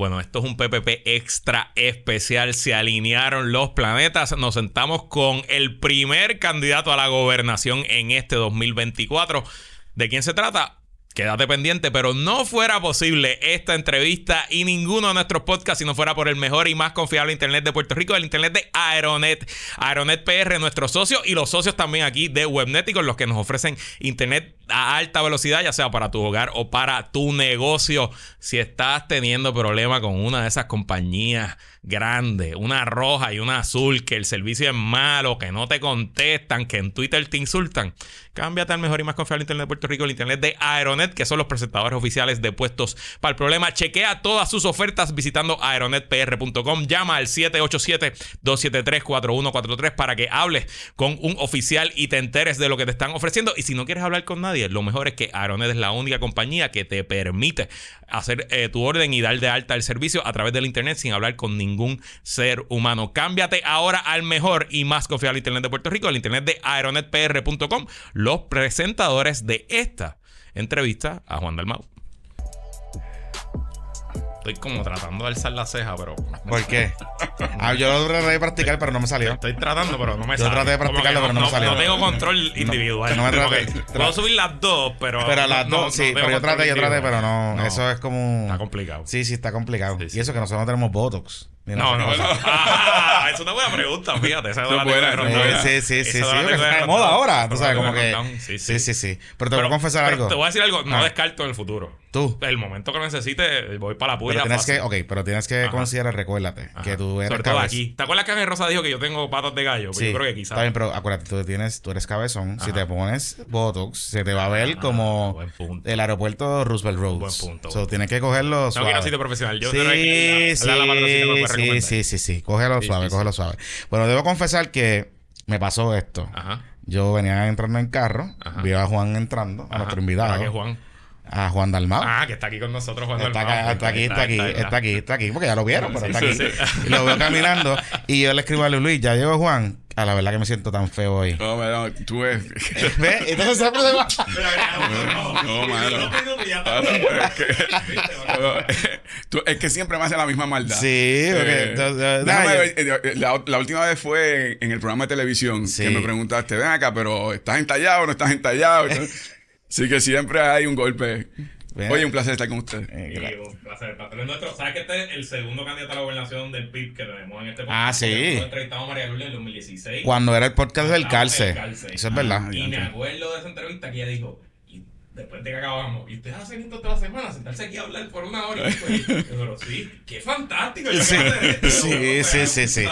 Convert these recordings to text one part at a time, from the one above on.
Bueno, esto es un PPP extra especial. Se alinearon los planetas. Nos sentamos con el primer candidato a la gobernación en este 2024. ¿De quién se trata? Quédate pendiente, pero no fuera posible esta entrevista y ninguno de nuestros podcasts si no fuera por el mejor y más confiable Internet de Puerto Rico, el Internet de Aeronet. Aeronet PR, nuestro socio y los socios también aquí de Webneticos, los que nos ofrecen Internet a alta velocidad, ya sea para tu hogar o para tu negocio. Si estás teniendo problema con una de esas compañías grandes, una roja y una azul, que el servicio es malo, que no te contestan, que en Twitter te insultan, cámbiate al mejor y más confiable Internet de Puerto Rico, el Internet de Aeronet, que son los presentadores oficiales de puestos para el problema. Chequea todas sus ofertas visitando aeronetpr.com. Llama al 787-273-4143 para que hables con un oficial y te enteres de lo que te están ofreciendo. Y si no quieres hablar con nadie, lo mejor es que Aeronet es la única compañía que te permite hacer eh, tu orden y dar de alta el servicio a través del Internet sin hablar con ningún ser humano. Cámbiate ahora al mejor y más confiable Internet de Puerto Rico, el Internet de aeronetpr.com, los presentadores de esta entrevista a Juan Dalmau. Estoy como tratando de alzar la ceja, pero. ¿Por qué? Ah, yo lo traté de practicar, pero no me salió. Estoy tratando, pero no me Yo sale. traté de practicarlo, pero no me salió. No tengo control individual. no me Como traté- tra- Puedo subir las dos, pero. Pero las no- dos, no sí, pero yo traté, yo traté, pero no, No. Eso es como. Está complicado. Sí, sí, está complicado. Sí, sí. Y eso que nosotros no tenemos Botox. No, no, no. Ah, es una buena pregunta, fíjate. Esa es buena, buena. Sí, sí, sí, sí, de moda ahora. Tú sabes, como que. Sí, Sí, sí, sí. Pero te voy a confesar algo. Te voy a decir algo. No Ah. descarto en el futuro. Tú. El momento que necesite, voy para la puya. Pero tienes que, ok, pero tienes que considerar, recuérdate, que tú eres Sobre todo aquí. ¿Te acuerdas que Ángel Rosa dijo que yo tengo patas de gallo? Pues Sí, yo creo que quizás. Está bien, pero acuérdate, tú, tienes, tú eres cabezón. Si te pones Botox, se te va a ver Ah, como el aeropuerto Roosevelt Roads. Buen punto. Tienes que cogerlo No quiero sitio profesional. Yo sí, sí, sí, sí, sí, sí. Cógelo Sí, suave, sí, cógelo suave. Bueno, debo confesar que me pasó esto. Ajá. Yo venía entrando en carro, Ajá. vi a Juan entrando, a nuestro invitado, ¿Para qué, Juan? a Juan Dalmau. Ah, que está aquí con nosotros, Juan Está, Dalmau. acá, está aquí, está aquí, está aquí, está aquí, porque ya lo vieron, pero está aquí. sí, sí. Y lo veo caminando y yo le escribo a Luis, ya llegó Juan. A la verdad que me siento tan feo hoy. No, no, tú ves. ¿Ves? Entonces siempre se va. No, no, mano. Es que- Tú- es que siempre me hace la misma maldad. Sí, porque- Eh, déjame eh, la, la última vez fue en el programa de televisión Sí. que me preguntaste, ven acá, pero ¿estás entallado o no estás entallado? Así que siempre hay un golpe. Ven. Oye, un placer estar con usted. Eh, gra- un placer. Patrón nuestro. ¿Sabes que este es el segundo candidato a la gobernación del PIB que tenemos en este Ah, sí. Entrevistamos a María Lourdes en 2016. Cuando era el podcast del calce. el. Eso es verdad. Y me acuerdo de esa entrevista que ella dijo, después de que acabamos, y ustedes hacen esto toda la semana, sentarse aquí a hablar por una hora y yo, pero sí, qué fantástico. Yo Sí. esto. Sí, sí, sí.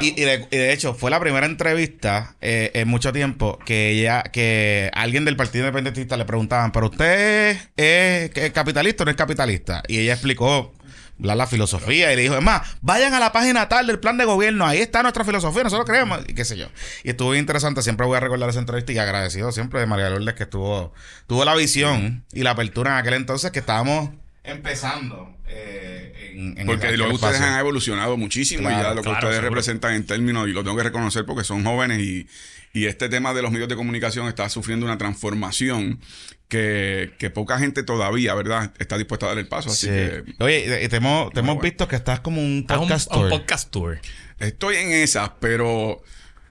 Y, y de, y de hecho, fue la primera entrevista eh, en mucho tiempo que ella, que alguien del Partido Independentista le preguntaban, ¿pero usted es, es capitalista o no es capitalista? Y ella explicó la, la filosofía y le dijo, es más, vayan a la página tal del plan de gobierno, ahí está nuestra filosofía, nosotros creemos, y qué sé yo. Y estuvo bien interesante, siempre voy a recordar esa entrevista y agradecido siempre de María Lourdes que estuvo, tuvo la visión y la apertura en aquel entonces que estábamos empezando. eh, en, en Porque luego ustedes espacio. han evolucionado muchísimo y ya lo que claro, ustedes seguro. representan en términos, y lo tengo que reconocer porque son jóvenes y, y este tema de los medios de comunicación está sufriendo una transformación que, que poca gente todavía, ¿verdad?, está dispuesta a dar el paso. Así Sí. que Oye, y te hemos, te hemos bueno. visto que estás como un podcast un, tour. podcast tour. estoy en esas, pero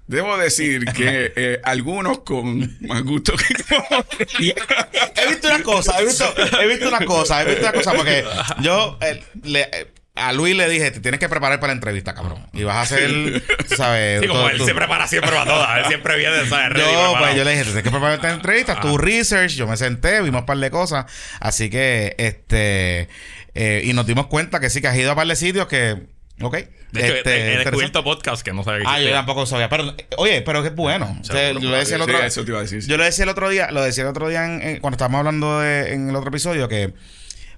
debo decir que eh, algunos con más gusto que He visto una cosa, he visto, he visto una cosa, he visto una cosa, porque yo eh, le- eh, a Luis le dije, te tienes que preparar para la entrevista, cabrón. Y vas a hacer, ¿sabes? Sí, como todo- él tú- se prepara siempre para todas. Él siempre viene, ¿sabes? ready, Yo, pues yo le dije, te tienes que preparar esta entrevista, tu research, yo me senté, vimos un par de cosas. Así que, este, eh, y nos dimos cuenta que sí, que has ido a un par de sitios que, ok. De hecho, este, he- descubierto podcast que no sabía que Ah, yo tampoco sabía. Pero, oye, pero que es bueno. O sea, Seguro, yo le decía el otro eso te iba a decir. sí. Yo le decía el otro día, lo decía el otro día en- en- cuando estábamos hablando de, en el otro episodio que,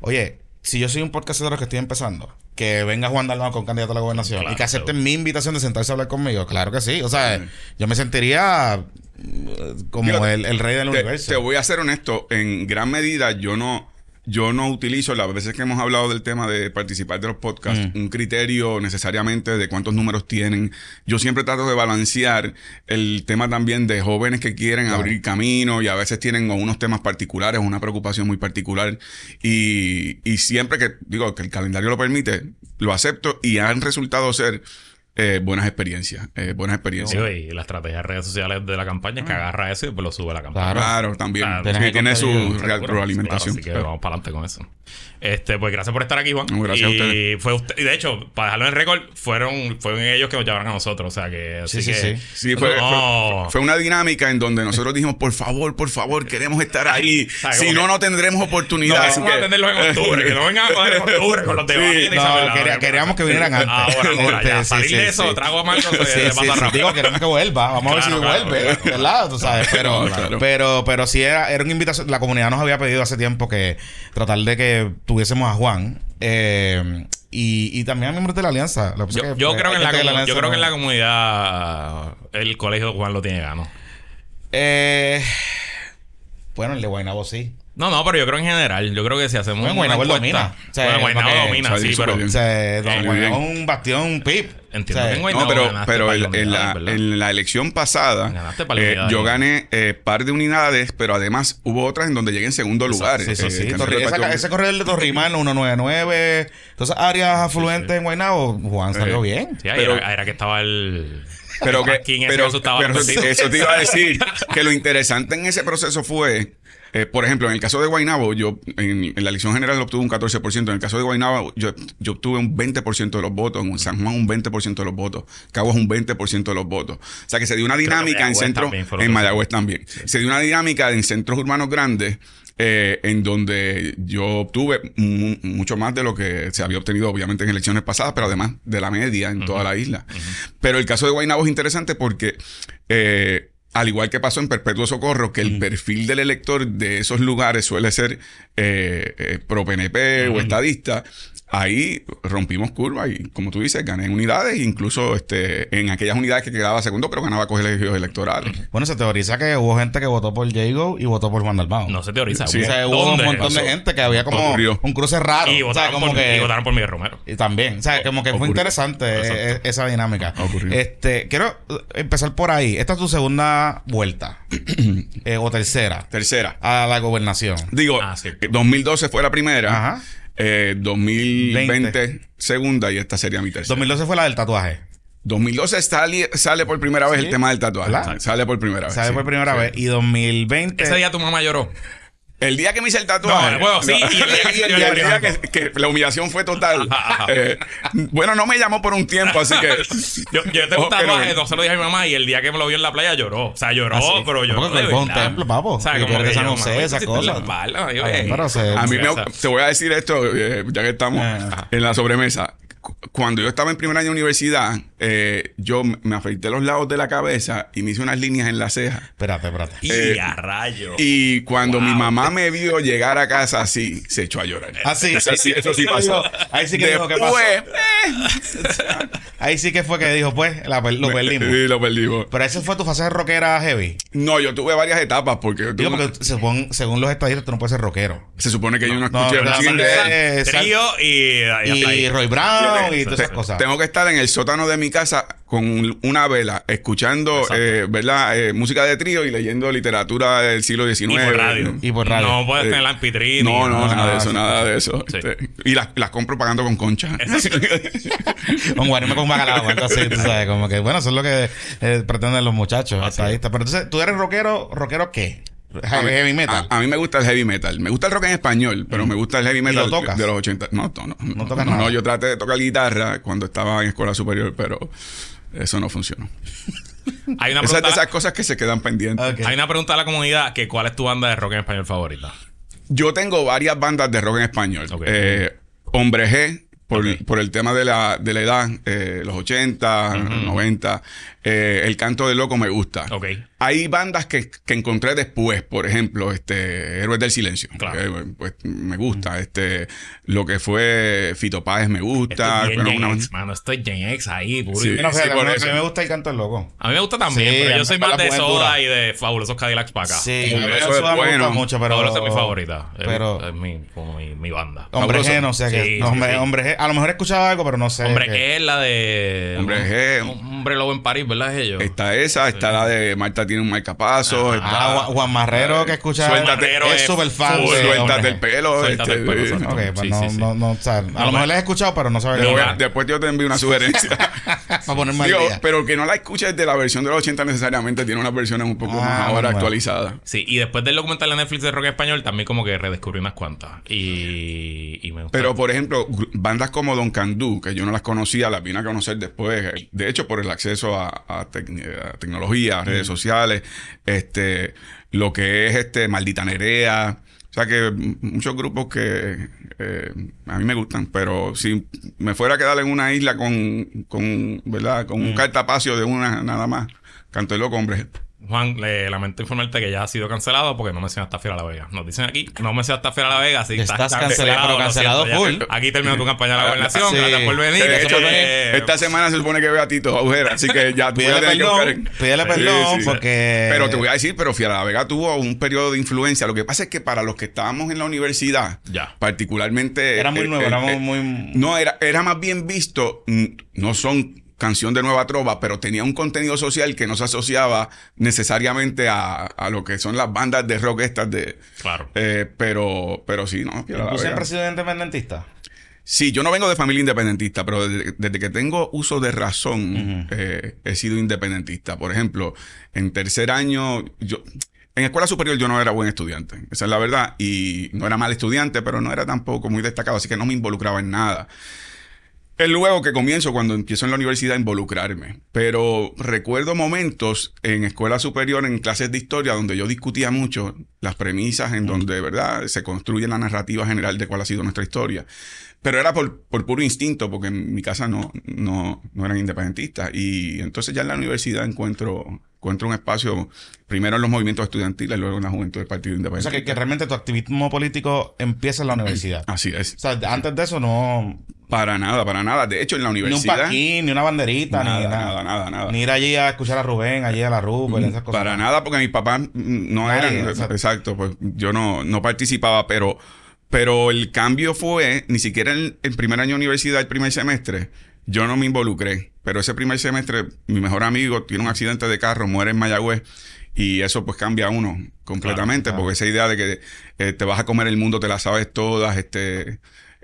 oye, si yo soy un podcast que estoy empezando, que venga Juan Dalmau con candidato a la gobernación Claro, y que acepten seguro. mi invitación de sentarse a hablar conmigo, claro que sí. O sea, yo me sentiría eh, como el, el rey del Te, universo. te voy a ser honesto, en gran medida yo no, yo no utilizo, las veces que hemos hablado del tema de participar de los podcasts, Mm. un criterio necesariamente de cuántos números tienen. Yo siempre trato de balancear el tema también de jóvenes que quieren abrir camino y a veces tienen unos temas particulares una preocupación muy particular. Y, y siempre que, digo, que el calendario lo permite, lo acepto y han resultado ser eh, buenas experiencias. eh, buenas experiencias. Sí, y la estrategia de redes sociales de la campaña es que agarra eso y pues lo sube a la campaña. Claro. Claro, también. Claro, Sí, que tiene su real- Seguro. retroalimentación. Claro, así que vamos para adelante con eso. Este, pues gracias por estar aquí, Juan. No, gracias a y ustedes. fue usted, y de hecho, para dejarlo en récord, fueron, fueron ellos que nos llevaron a nosotros. O sea que. Así Sí, sí, que, sí. Sí, fue, No. fue- fue una dinámica en donde nosotros dijimos, por favor, por favor, queremos estar ahí. ¿Sabes Si no, que- no tendremos No, oportunidad. Así vamos a que- atenderlos en octubre. que no vengan a en octubre con los debates. No, queríamos que vinieran antes. Ahora, ahora, ya. Sí, Salir sí, de eso, sí. trago amargo se, Sí, sí, sí. rápido. Digo, queremos que vuelva. Vamos a ver si Claro, vuelve. claro. ¿Verdad? Tú sabes. Pero, pero, pero sí era, era una invitación. La comunidad nos había pedido hace tiempo que tratar de que tuviésemos a Juan. eh, y, y también a miembros de la alianza. Que Yo, que creo que en la, alianza yo creo que en la comunidad el colegio de Juan lo tiene gano. Eh, bueno, el de Guaynabo sí. No, no, pero yo creo en general. Yo creo que si hacemos. Bueno, una Guaynabo encuesta- domina. O sea, bueno, Guaynabo domina, sí, pero. O sea, don Guaynabo es un bastión, un pip. Entiendo O sea, que en Guaynabo No, pero, pero en, la, elección pasada, eh, yo gané eh, par de unidades, pero además hubo otras en donde llegué en segundo lugar. Sí, sí, Eh, sí. Torri- esa- ese corredor de Torrimán 199, todas esas áreas afluentes en Guaynabo, Juan salió Eh, bien. Sí, pero- era, era que estaba el. Pero que, pero, pero eso te iba a decir, que lo interesante en ese proceso fue, eh, por ejemplo, en el caso de Guaynabo, yo en, en la elección general obtuve un 14%, en el caso de Guaynabo yo, yo obtuve un 20% de los votos, en San Juan un 20% de los votos, Caguas un 20% de los votos. O sea que se dio una dinámica en centros, en Mayagüez también, se dio una dinámica en centros urbanos grandes. eh, en donde yo obtuve mu- mucho más de lo que se había obtenido obviamente en elecciones pasadas, pero además de la media en toda la isla. Pero el caso de Guaynabo es interesante porque, eh, al igual que pasó en Perpetuo Socorro, que el perfil del elector de esos lugares suele ser eh, eh, pro PNP o estadista, ahí rompimos curva y, como tú dices, gané en unidades, incluso este, en aquellas unidades que quedaba segundo, pero ganaba colegios electorales. Bueno, se teoriza que hubo gente que votó por Jago y votó por Juan Dalmao. No se teoriza. Sí. O sea, hubo ¿Dónde? un montón de gente que había como Ocurrió. un cruce raro. Y o sea, votaron, como por, que... y votaron por Miguel Romero. Y también, o sea, como que fue interesante eh, Exacto. esa dinámica. Ocurrió. Este, quiero empezar por ahí. Esta es tu segunda vuelta eh, o tercera Tercera. a la gobernación. Digo, Ah, sí. eh, 2012 fue la primera, Ajá. Eh, 2020 20. segunda y esta sería mi tercera. 2012 fue la del tatuaje. 2012 sale, sale por primera vez Sí. el tema del tatuaje. ¿Verdad? Sale por primera vez. ¿Sabes sí. por primera Sí. vez? Y 2020. Ese día tu mamá lloró. El día que me hice el tatuaje. No, bueno, sí, y el día que y el yo día- le el día pregunto. que, que la humillación fue total. Eh, bueno, no me llamó por un tiempo, así que. Yo, yo tengo un tatuaje, no se lo dije a mi mamá y el día que me lo vio en la playa lloró. O sea, lloró, Ah, sí. pero lloró. Porque fue un templo, papo. O sea, como que San José, esas cosas. se- A mí me, te voy a decir esto, eh, ya que estamos Ajá. en la sobremesa. Cu- Cuando yo estaba en primer año de universidad, eh, yo me- afeité los lados de la cabeza y me hice unas líneas en la ceja. Espérate, espérate. Y eh, a rayo. Y cuando Wow. mi mamá me vio llegar a casa así, se echó a llorar. Ah, sí. Eso sí, pasó. Ahí sí que dijo, ¿qué pasó? Después, Ahí sí que fue que dijo, pues, la lo perdimos. Sí, lo perdimos. Pero esa fue tu fase rockera heavy. No, yo tuve varias etapas porque, yo Digo, tuve- porque según, según los estadistas, tú no puedes ser rockero. se supone que yo no No, escuché de- Trío y, y Y. Roy Brown y todas esas cosas. Tengo que estar en el sótano de mi casa con una vela, escuchando, eh, ¿verdad? Eh, música de trío y leyendo literatura del siglo XIX. Y por radio. Y por radio. No puedes Eh, tener la. No, no, no, nada de eso, sí. nada de eso. Sí. Este, Y las, las compro pagando con concha. Con bacalao, algo así, tú sabes, como que, bueno, eso es lo que eh, pretenden los muchachos, estadistas. Pero entonces, ¿tú eres rockero, rockero qué? Heavy, heavy metal. A, a mí me gusta el heavy metal. Me gusta el rock en español, pero me gusta el heavy metal lo tocas? de los 80. No, no, no. No, tocas no, nada? no, yo traté de tocar guitarra cuando estaba en escuela superior, pero eso no funcionó. Hay una Esas esas cosas que se quedan pendientes. Hay una pregunta a la comunidad que ¿cuál es tu banda de rock en español favorita? Yo tengo varias bandas de rock en español. Eh, Hombre G, por, el tema de la, de la edad, eh, los 80, 90. Eh, el canto del loco me gusta. Ok. Hay bandas que, que encontré después, por ejemplo, este Héroes del Silencio. Claro. Eh, pues me gusta. Este, lo que fue Fito Páez me gusta. Esto es bien Bueno, Gen una- X, mano. Esto es Gen X ahí, puro. Sí. por a mí- eso. a mí me gusta el canto del loco. A mí me gusta también, Sí, pero yo soy más de Soda y de Fabulosos Cadillacs para acá. Sí, Eso es bueno. gusta mucho, pero... Fabulosos es mi favorita. Es- pero- es mi, como mi, mi banda. Hombre. G, no sé qué. Sí, no, sí, hombre, sí. hombre G. A lo mejor he escuchado algo, pero no sé. Hombre, qué. es la de. Hombre G. Hombre Lobo en París, ¿verdad? Es ellos. Está esa, está la de Marta tiene un marcapaso. Está- Ah, Juan- Marrero que escucha... Suéltate, Marrero es es súper fan Suéltate Hombre el pelo. Suéltate el pelo, este, exacto. Ok, pues Sí, no, sí, no, no, o sea, a lo mejor la he escuchado, pero no a- Mira. después yo te envío una sugerencia. Para ponerme al Digo, día. pero que no la escuches de la versión de los 80 necesariamente, tiene unas versiones un poco Ah, más ahora bueno. actualizadas. Sí, y después del documental de Netflix de rock español, también como que redescubrí unas cuantas. Y, y me gustó. Pero, por ejemplo, bandas como Don Candú, que yo no las conocía, las vine a conocer después. eh, De hecho, por el acceso a, a tec- a tecnología, a redes sociales, este, lo que es este Maldita Nerea. O sea que muchos grupos que eh, a mí me gustan, pero si me fuera a quedar en una isla con, con ¿verdad? Con un cartapacio de una nada más, canto el loco, hombre. Juan, le lamento informarte que ya ha sido cancelado porque no mencionaste a Fiera La Vega. Nos dicen aquí, no mencionaste a Fiera La Vega, así que Estás cancelado, pero cancelado siento, ya. full. Aquí terminó tu campaña de la gobernación. Sí. Gracias por venir. De hecho, fue- esta semana se supone que ve a Tito Agujera, así que ya tú Pídele que perdón, en- pídele perdón, porque- Pero te voy a decir, pero Fiera La Vega tuvo un periodo de influencia. Lo que pasa es que para los que estábamos en la universidad, Ya. particularmente... Era muy eh, nuevo, eh, era eh, muy... No, era, era más bien visto, no son canción de nueva trova, pero tenía un contenido social que no se asociaba necesariamente a, a lo que son las bandas de rock estas de... Claro. eh, pero, pero sí, ¿no? ¿Tú siempre has sido independentista? Sí, yo no vengo de familia independentista, pero desde, desde que tengo uso de razón eh, he sido independentista. Por ejemplo, en tercer año, yo en escuela superior yo no era buen estudiante, esa es la verdad, y no era mal estudiante, pero no era tampoco muy destacado, así que no me involucraba en nada. Es luego que comienzo, cuando empiezo en la universidad, a involucrarme. Pero recuerdo momentos en escuela superior, en clases de historia, donde yo discutía mucho las premisas, en donde, ¿verdad?, se construye la narrativa general de cuál ha sido nuestra historia. Pero era por, por puro instinto, porque en mi casa no, no, no eran independentistas. Y entonces ya en la universidad encuentro, encuentro un espacio, primero en los movimientos estudiantiles, luego en la juventud del Partido O sea, Independiente. que, que realmente tu activismo político empieza en la universidad. Así es. O sea, antes de eso no... Para nada, para nada. De hecho, en la Ni un universidad... paquín, ni una banderita, Nada, ni nada. nada, nada, nada. Ni ir allí a escuchar a Rubén, allí a la Rupert, esas cosas. Para nada, porque mis papás mm, no Nadie, eran. exacto. Exacto. pues yo no, no participaba, pero, pero el cambio fue, ni siquiera en el primer año de universidad, el primer semestre, yo no me involucré. Pero ese primer semestre, mi mejor amigo tiene un accidente de carro, muere en Mayagüez. Y eso pues cambia a uno completamente, Claro, claro. porque esa idea de que eh, te vas a comer el mundo, te la sabes todas, este,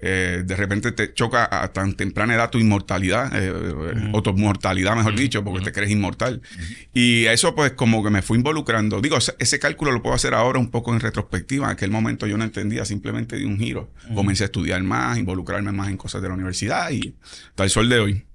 eh, de repente te choca a tan temprana edad tu inmortalidad, eh, eh, o tu mortalidad, mejor dicho, porque te crees inmortal. Y eso pues como que me fui involucrando. Digo, ese, ese cálculo lo puedo hacer ahora un poco en retrospectiva. En aquel momento yo no entendía, simplemente di un giro. Comencé a estudiar más, involucrarme más en cosas de la universidad y el sol de hoy.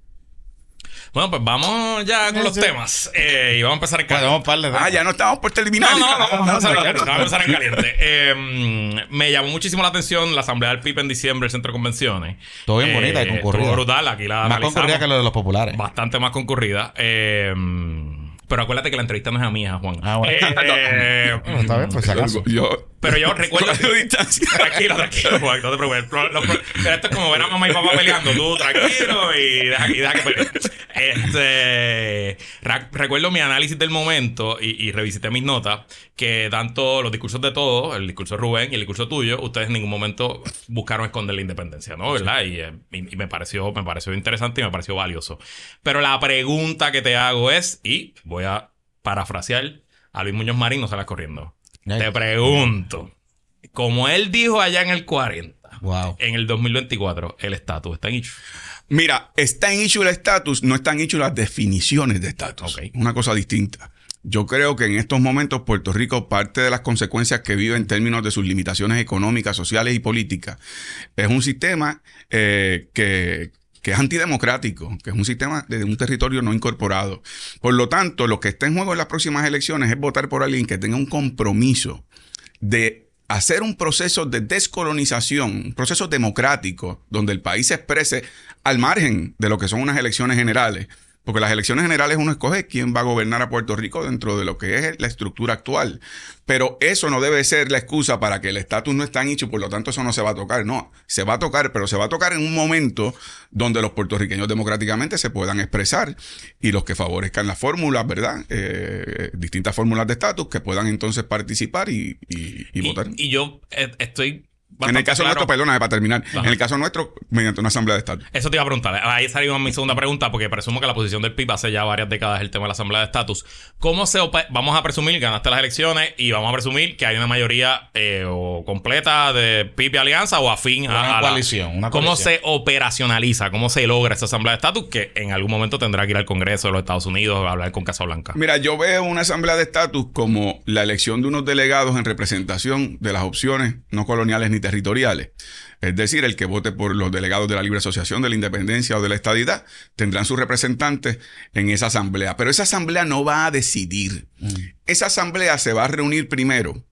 Bueno, pues vamos ya con los temas. Eh, y vamos a empezar en Bueno, vamos par de Ah, ya no estamos por terminar. No, no, no, vamos a empezar en caliente. Vamos a empezar en caliente. Eh, me llamó muchísimo la atención la asamblea del PIB en diciembre, el centro de convenciones. Todo bien bonita y concurrida. Estuvo brutal, aquí la Más concurrida que lo de los populares. Bastante más concurrida. Eh, pero acuérdate que la entrevista no es a mí, a Juan. Ah, bueno. Eh, Bueno, está bien, pues si acaso. Yo, pero yo recuerdo... Con distancia. Tranquilo, tranquilo, Juan, no te preocupes. Lo- lo- pero esto es como ver a mamá y papá peleando. Tú tranquilo y deja, y deja que peleen. Este, recuerdo mi análisis del momento y, y revisité mis notas. Que tanto los discursos de todos, el discurso de Rubén y el discurso tuyo, ustedes en ningún momento buscaron esconder la independencia, ¿no? ¿Verdad? Y, eh, y- y me, pareció, me pareció interesante y me pareció valioso. Pero la pregunta que te hago es, y voy a parafrasear a Luis Muñoz Marín, no salgas corriendo. Te pregunto, como él dijo allá en el 40, Wow. en el 2024, el estatus está en issue. Mira, está en issue el estatus, no están en issue las definiciones de estatus. Ok. Una cosa distinta. Yo creo que en estos momentos Puerto Rico, parte de las consecuencias que vive en términos de sus limitaciones económicas, sociales y políticas, es un sistema eh, que, que es antidemocrático, que es un sistema de un territorio no incorporado. Por lo tanto, lo que está en juego en las próximas elecciones es votar por alguien que tenga un compromiso de hacer un proceso de descolonización, un proceso democrático, donde el país se exprese al margen de lo que son unas elecciones generales, Porque las elecciones generales uno escoge quién va a gobernar a Puerto Rico dentro de lo que es la estructura actual. Pero eso no debe ser la excusa para que el estatus no está hecho y por lo tanto eso no se va a tocar. No, se va a tocar, pero se va a tocar en un momento donde los puertorriqueños democráticamente se puedan expresar y los que favorezcan las fórmulas, ¿verdad? Eh, distintas fórmulas de estatus que puedan entonces participar y, y votar. Y yo eh, estoy en el caso nuestro, perdona, para terminar, en el caso nuestro, mediante una asamblea de estatus. Eso te iba a preguntar. Ahí salió mi segunda pregunta, porque presumo que la posición del PIB hace ya varias décadas el tema de la asamblea de estatus. ¿Cómo se vamos a presumir que ganaste las elecciones y vamos a presumir que hay una mayoría eh, o completa de PIB y alianza o afín a, la coalición? Una ¿Cómo se operacionaliza? ¿Cómo se logra esa asamblea de estatus que en algún momento tendrá que ir al Congreso de los Estados Unidos a hablar con Casa Blanca? Mira, yo veo una asamblea de estatus como la elección de unos delegados en representación de las opciones no coloniales ni territoriales. Es decir, el que vote por los delegados de la Libre Asociación, de la Independencia o de la Estadidad, tendrán sus representantes en esa asamblea. Pero esa asamblea no va a decidir. Mm. Esa asamblea se va a reunir primero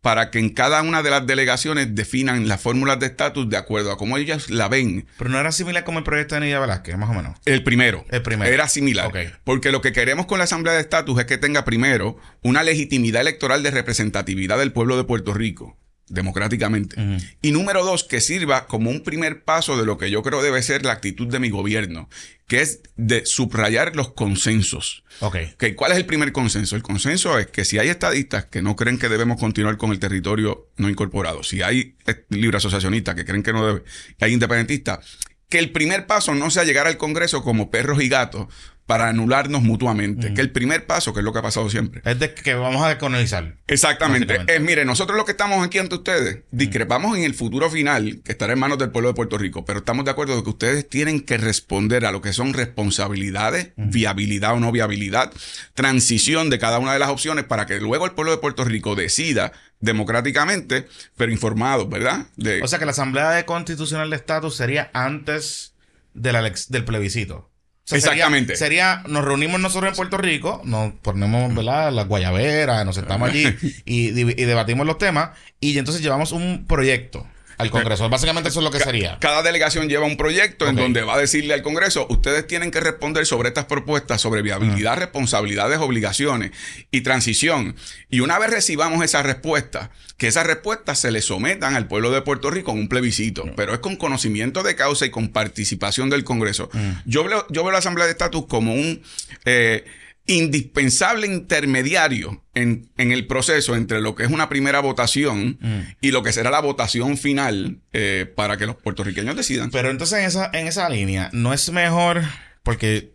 para que en cada una de las delegaciones definan las fórmulas de estatus de acuerdo a cómo ellas la ven. Pero no era similar como el proyecto de Nidia Velázquez, más o menos. El primero. El primero. Era similar. Porque lo que queremos con la Asamblea de Estatus es que tenga primero una legitimidad electoral de representatividad del pueblo de Puerto Rico democráticamente. Y número dos, que sirva como un primer paso de lo que yo creo debe ser la actitud de mi gobierno, que es de subrayar los consensos. Okay. ¿Cuál es el primer consenso? El consenso es que si hay estadistas que no creen que debemos continuar con el territorio no incorporado, si hay libre asociacionistas que creen que no debe, que hay independentistas, que el primer paso no sea llegar al Congreso como perros y gatos para anularnos mutuamente. Que el primer paso, que es lo que ha pasado siempre. Es de que vamos a descolonizar. Exactamente. Es, mire, nosotros los que estamos aquí ante ustedes, discrepamos en el futuro final, que estará en manos del pueblo de Puerto Rico, pero estamos de acuerdo de que ustedes tienen que responder a lo que son responsabilidades, viabilidad o no viabilidad, transición de cada una de las opciones para que luego el pueblo de Puerto Rico decida democráticamente, pero informado, ¿verdad? O sea que la Asamblea de Constitucional de Estatus sería antes de la del plebiscito. Exactamente. Sería, nos reunimos nosotros en Puerto Rico, nos ponemos, ¿verdad? Las guayaberas, nos sentamos allí y, y, debatimos los temas y entonces llevamos un proyecto al Congreso. Básicamente eso es lo que sería. Cada delegación lleva un proyecto en donde va a decirle al Congreso, ustedes tienen que responder sobre estas propuestas, sobre viabilidad, responsabilidades, obligaciones y transición. Y una vez recibamos esa respuesta, que esas respuestas se le sometan al pueblo de Puerto Rico en un plebiscito, pero es con conocimiento de causa y con participación del Congreso. Yo, veo, yo veo la Asamblea de Estatus como un... Eh, indispensable intermediario en, el proceso entre lo que es una primera votación mm. y lo que será la votación final eh, para que los puertorriqueños decidan. Pero entonces en esa, en esa línea, ¿no es mejor? Porque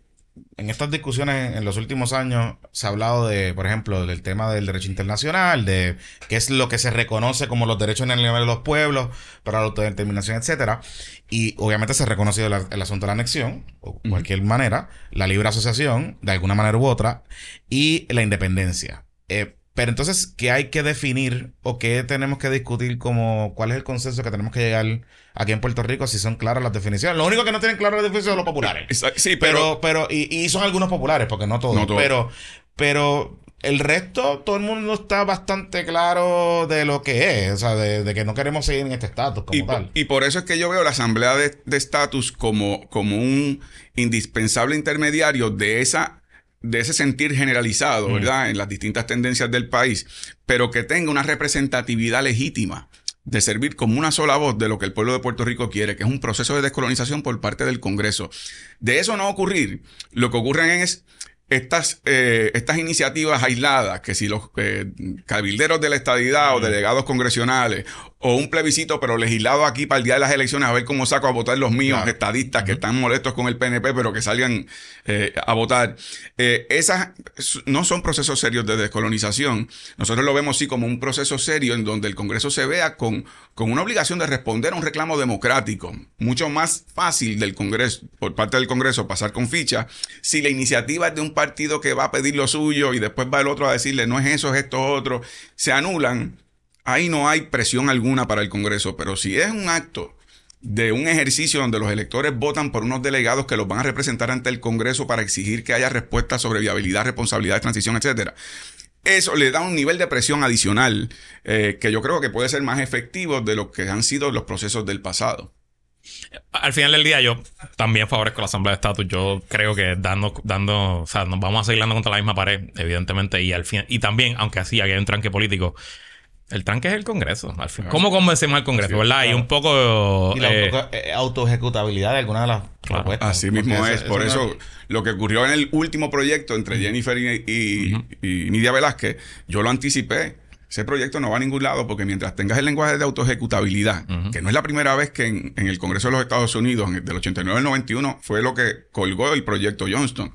en estas discusiones en los últimos años se ha hablado de, por ejemplo, del tema del derecho internacional, de qué es lo que se reconoce como los derechos en el nivel de los pueblos para la autodeterminación, etcétera. Y obviamente se ha reconocido el, asunto de la anexión, o cualquier manera, la libre asociación, de alguna manera u otra, y la independencia. Eh, pero entonces, ¿qué hay que definir o qué tenemos que discutir como cuál es el consenso que tenemos que llegar aquí en Puerto Rico si son claras las definiciones? Lo único que no tienen claras las definiciones son los populares. Sí, pero... pero, y, son algunos populares, porque no todos. Pero, pero el resto, todo el mundo está bastante claro de lo que es, o sea, de, que no queremos seguir en este estatus como y, tal. Y por eso es que yo veo la asamblea de estatus como, como un indispensable intermediario de esa de ese sentir generalizado, mm. ¿verdad? En las distintas tendencias del país, pero que tenga una representatividad legítima de servir como una sola voz de lo que el pueblo de Puerto Rico quiere, que es un proceso de descolonización por parte del Congreso. De eso no ocurrir, lo que ocurre es estas, eh, estas iniciativas aisladas, que si los eh, cabilderos de la estadidad o delegados congresionales o un plebiscito, pero legislado aquí para el día de las elecciones, a ver cómo saco a votar los míos estadistas que están molestos con el PNP, pero que salgan eh, a votar. Eh, esas no son procesos serios de descolonización. Nosotros lo vemos sí como un proceso serio en donde el Congreso se vea con, con una obligación de responder a un reclamo democrático. Mucho más fácil del Congreso, por parte del Congreso, pasar con ficha, si la iniciativa es de un partido que va a pedir lo suyo y después va el otro a decirle no es eso, es esto otro, se anulan ahí no hay presión alguna para el Congreso, pero si es un acto de un ejercicio donde los electores votan por unos delegados que los van a representar ante el Congreso para exigir que haya respuestas sobre viabilidad, responsabilidad transición, etcétera. Eso le da un nivel de presión adicional eh, que yo creo que puede ser más efectivo de lo que han sido los procesos del pasado. al final del día yo también favorezco la Asamblea de Estatus. Yo creo que dando, dando, o sea, nos vamos a seguir dando contra la misma pared, evidentemente, y al fin, y también, aunque así hay un tranque político, el tranque es el Congreso. Al fin. ¿Cómo convencemos al Congreso, verdad? Y un poco... Y la eh, auto- eh, autoejecutabilidad de alguna de las propuestas. Así mismo Porque es. ese- Por eso lo que ocurrió en el último proyecto entre Jennifer y, y, y Nidia Velázquez, yo lo anticipé. Ese proyecto no va a ningún lado porque mientras tengas el lenguaje de autoejecutabilidad, que no es la primera vez que en, en el Congreso de los Estados Unidos, en el del 89 al 91, fue lo que colgó el proyecto Johnston.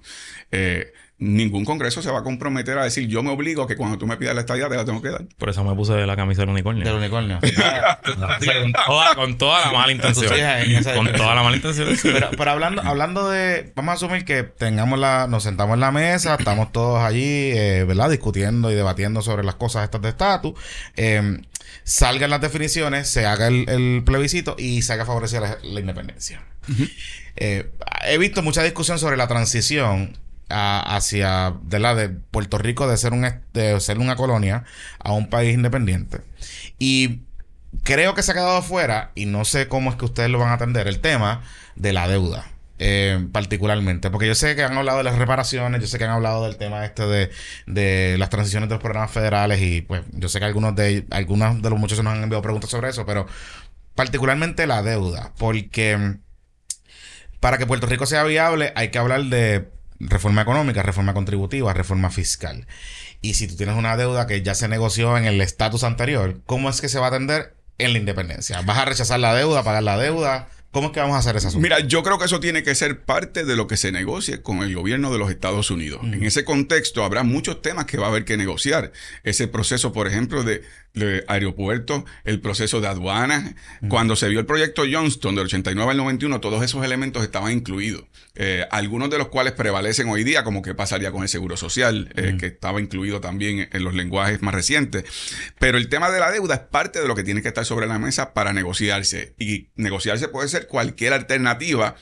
Eh, ningún Congreso se va a comprometer a decir, yo me obligo a que cuando tú me pidas la estadía te la tengo que dar. Por eso me puse la camisa del unicornio. Del unicornio. con, toda, con toda la mala intención. Con toda la mala intención. Pero, pero hablando, hablando de, vamos a asumir que tengamos la, nos sentamos en la mesa, estamos todos allí, eh, ¿verdad? Discutiendo y debatiendo sobre las cosas estas de estatus. eh, salgan las definiciones, se haga el, el plebiscito y se haga favorecer la, la independencia. Eh, he visto mucha discusión sobre la transición hacia de la de Puerto Rico de ser un de ser una colonia a un país independiente. Y creo que se ha quedado fuera y no sé cómo es que ustedes lo van a atender el tema de la deuda eh, particularmente porque yo sé que han hablado de las reparaciones yo sé que han hablado del tema este de, de las transiciones de los programas federales y pues yo sé que algunos de algunos de los muchachos nos han enviado preguntas sobre eso pero particularmente la deuda porque para que Puerto Rico sea viable hay que hablar de reforma económica, reforma contributiva, reforma fiscal. Y si tú tienes una deuda que ya se negoció en el estatus anterior, ¿cómo es que se va a atender en la independencia? ¿Vas a rechazar la deuda, pagar la deuda? ¿Cómo es que vamos a hacer esa asunto? Mira, yo creo que eso tiene que ser parte de lo que se negocie con el gobierno de los Estados Unidos. En ese contexto habrá muchos temas que va a haber que negociar. Ese proceso, por ejemplo, de, de aeropuertos, el proceso de aduanas. Cuando se vio el proyecto Johnston del 89 al 91, todos esos elementos estaban incluidos. Eh, algunos de los cuales prevalecen hoy día, como qué pasaría con el seguro social, eh, que estaba incluido también en los lenguajes más recientes. Pero el tema de la deuda es parte de lo que tiene que estar sobre la mesa para negociarse. Y negociarse puede ser cualquier alternativa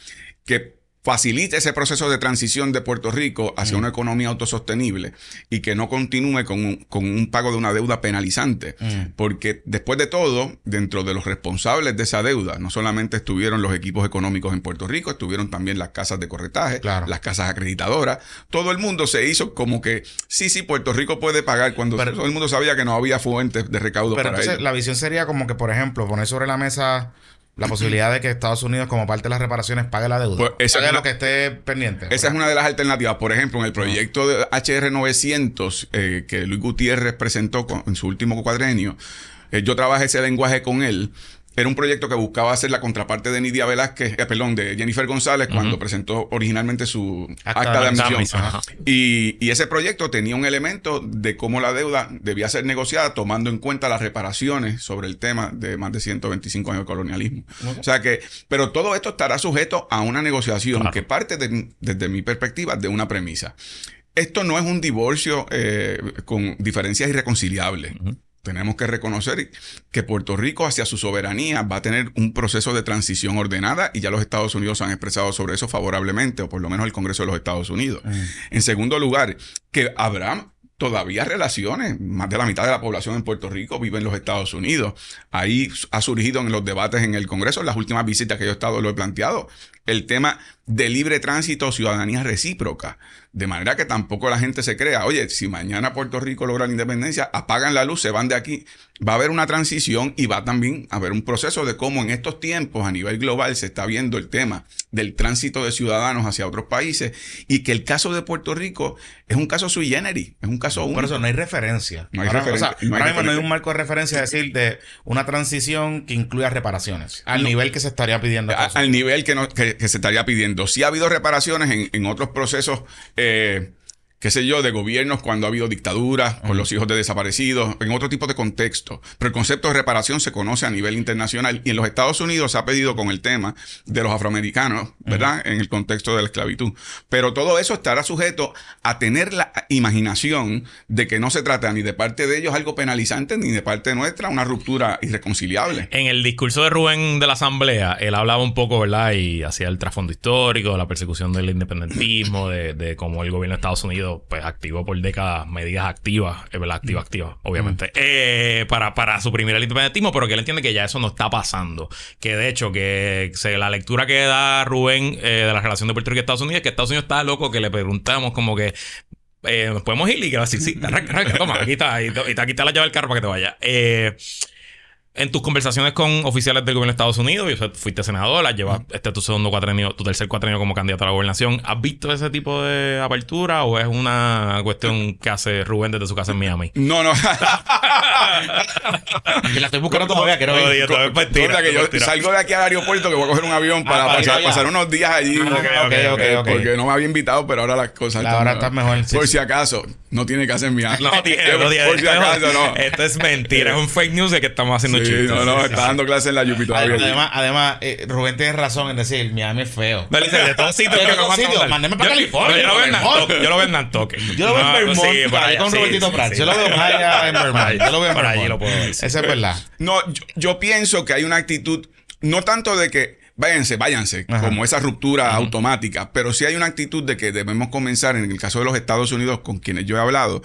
que facilite ese proceso de transición de Puerto Rico hacia una economía autosostenible y que no continúe con un, con un pago de una deuda penalizante. Mm. Porque después de todo, dentro de los responsables de esa deuda, no solamente estuvieron los equipos económicos en Puerto Rico, estuvieron también las casas de corretaje, Claro. las casas acreditadoras. Todo el mundo se hizo como que, sí, sí, Puerto Rico puede pagar cuando Pero- todo el mundo sabía que no había fuentes de recaudo Pero para entonces ello. la visión sería como que, por ejemplo, poner sobre la mesa la posibilidad de que Estados Unidos, como parte de las reparaciones, pague la deuda. Pues esa pague es una- lo que esté pendiente. Esa es una de las alternativas. Por ejemplo, en el proyecto de HR 900 eh, que Luis Gutiérrez presentó con- en su último cuadrenio, eh, yo trabajé ese lenguaje con él. Era un proyecto que buscaba hacer la contraparte de Nidia Velázquez, eh, perdón, de Jennifer González cuando presentó originalmente su Acta acta, de admisión. Y, y ese proyecto tenía un elemento de cómo la deuda debía ser negociada tomando en cuenta las reparaciones sobre el tema de más de 125 años de colonialismo. O sea que, pero todo esto estará sujeto a una negociación Claro. que parte de- desde mi perspectiva de una premisa. Esto no es un divorcio eh, con diferencias irreconciliables. Tenemos que reconocer que Puerto Rico hacia su soberanía va a tener un proceso de transición ordenada y ya los Estados Unidos han expresado sobre eso favorablemente, o por lo menos el Congreso de los Estados Unidos. En segundo lugar, que habrá todavía relaciones. Más de la mitad de la población en Puerto Rico vive en los Estados Unidos. Ahí ha surgido en los debates en el Congreso, en las últimas visitas que yo he estado, lo he planteado, el tema de libre tránsito, ciudadanía recíproca. De manera que tampoco la gente se crea, oye, si mañana Puerto Rico logra la independencia, apagan la luz, se van de aquí. Va a haber una transición y va también a haber un proceso de cómo en estos tiempos a nivel global se está viendo el tema del tránsito de ciudadanos hacia otros países y que el caso de Puerto Rico es un caso sui generis, es un caso único. Por eso no hay referencia. No hay ahora, referen- o sea, no hay ahora mismo no hay referencia. un marco de referencia es decir de una transición que incluya reparaciones al nivel que se estaría pidiendo. A- al nivel que, no- que- que se estaría pidiendo. Sí ha habido reparaciones en, en otros procesos, eh, qué sé yo, de gobiernos cuando ha habido dictaduras, con los hijos de desaparecidos, en otro tipo de contexto. Pero el concepto de reparación se conoce a nivel internacional y en los Estados Unidos se ha pedido con el tema de los afroamericanos, ¿verdad? En el contexto de la esclavitud. Pero todo eso estará sujeto a tener la imaginación de que no se trata ni de parte de ellos algo penalizante, ni de parte nuestra una ruptura irreconciliable. En el discurso de Rubén de la Asamblea, él hablaba un poco, ¿verdad? Y hacía el trasfondo histórico, la persecución del independentismo, de, de cómo el gobierno de Estados Unidos pues activo por décadas, medidas activas, verdad, activa, activa, obviamente, eh, para, para suprimir el independentismo, pero que él entiende que ya eso no está pasando. Que de hecho, que se, la lectura que da Rubén eh, de la relación de Puerto Rico y Estados Unidos es que Estados Unidos está loco, que le preguntamos como que eh, nos podemos ir y que va a decir, sí, arranca, arranca, toma, aquí está, y, y aquí está la llave del carro para que te vaya. Eh, en tus conversaciones con oficiales del gobierno de Estados Unidos, y usted fuiste senador, llevas este tu segundo cuatrenio, tu tercer cuatrenio como candidato a la gobernación. ¿Has visto ese tipo de apertura o es una cuestión que hace Rubén desde su casa en Miami? No, no. Que la estoy buscando todavía, quiero Cosa que yo salgo de aquí al aeropuerto que voy a coger un avión para, para pasar, unos días allí. Ah, ok, ok, ok, Eh, ok. Porque no me había invitado, pero ahora las cosas Ahora está mejor, sí, Por sí. si acaso, no tiene que hacer mi No tiene, no tiene. Por si acaso, no. Esto es mentira, es un fake news de que estamos haciendo Sí, chistes. no, no, está sí. dando clases en la Yupi todavía. Además, además eh, Rubén tiene razón en decir, Miami es feo. No, dice, de todos sitios que todos mándeme para Yo- California, Yo lo veo en. Yo lo veo en Nantucket. Yo lo veo en Vermont, sí, por ahí allá, con Robertito Prats. Yo lo veo más allá en Vermont. Yo lo veo en Por allí lo puedo ver. Esa es verdad. No, yo, pienso que hay una actitud, no tanto de que váyanse, váyanse, Ajá. como esa ruptura automática, pero sí hay una actitud de que debemos comenzar, en el caso de los Estados Unidos, con quienes yo he hablado,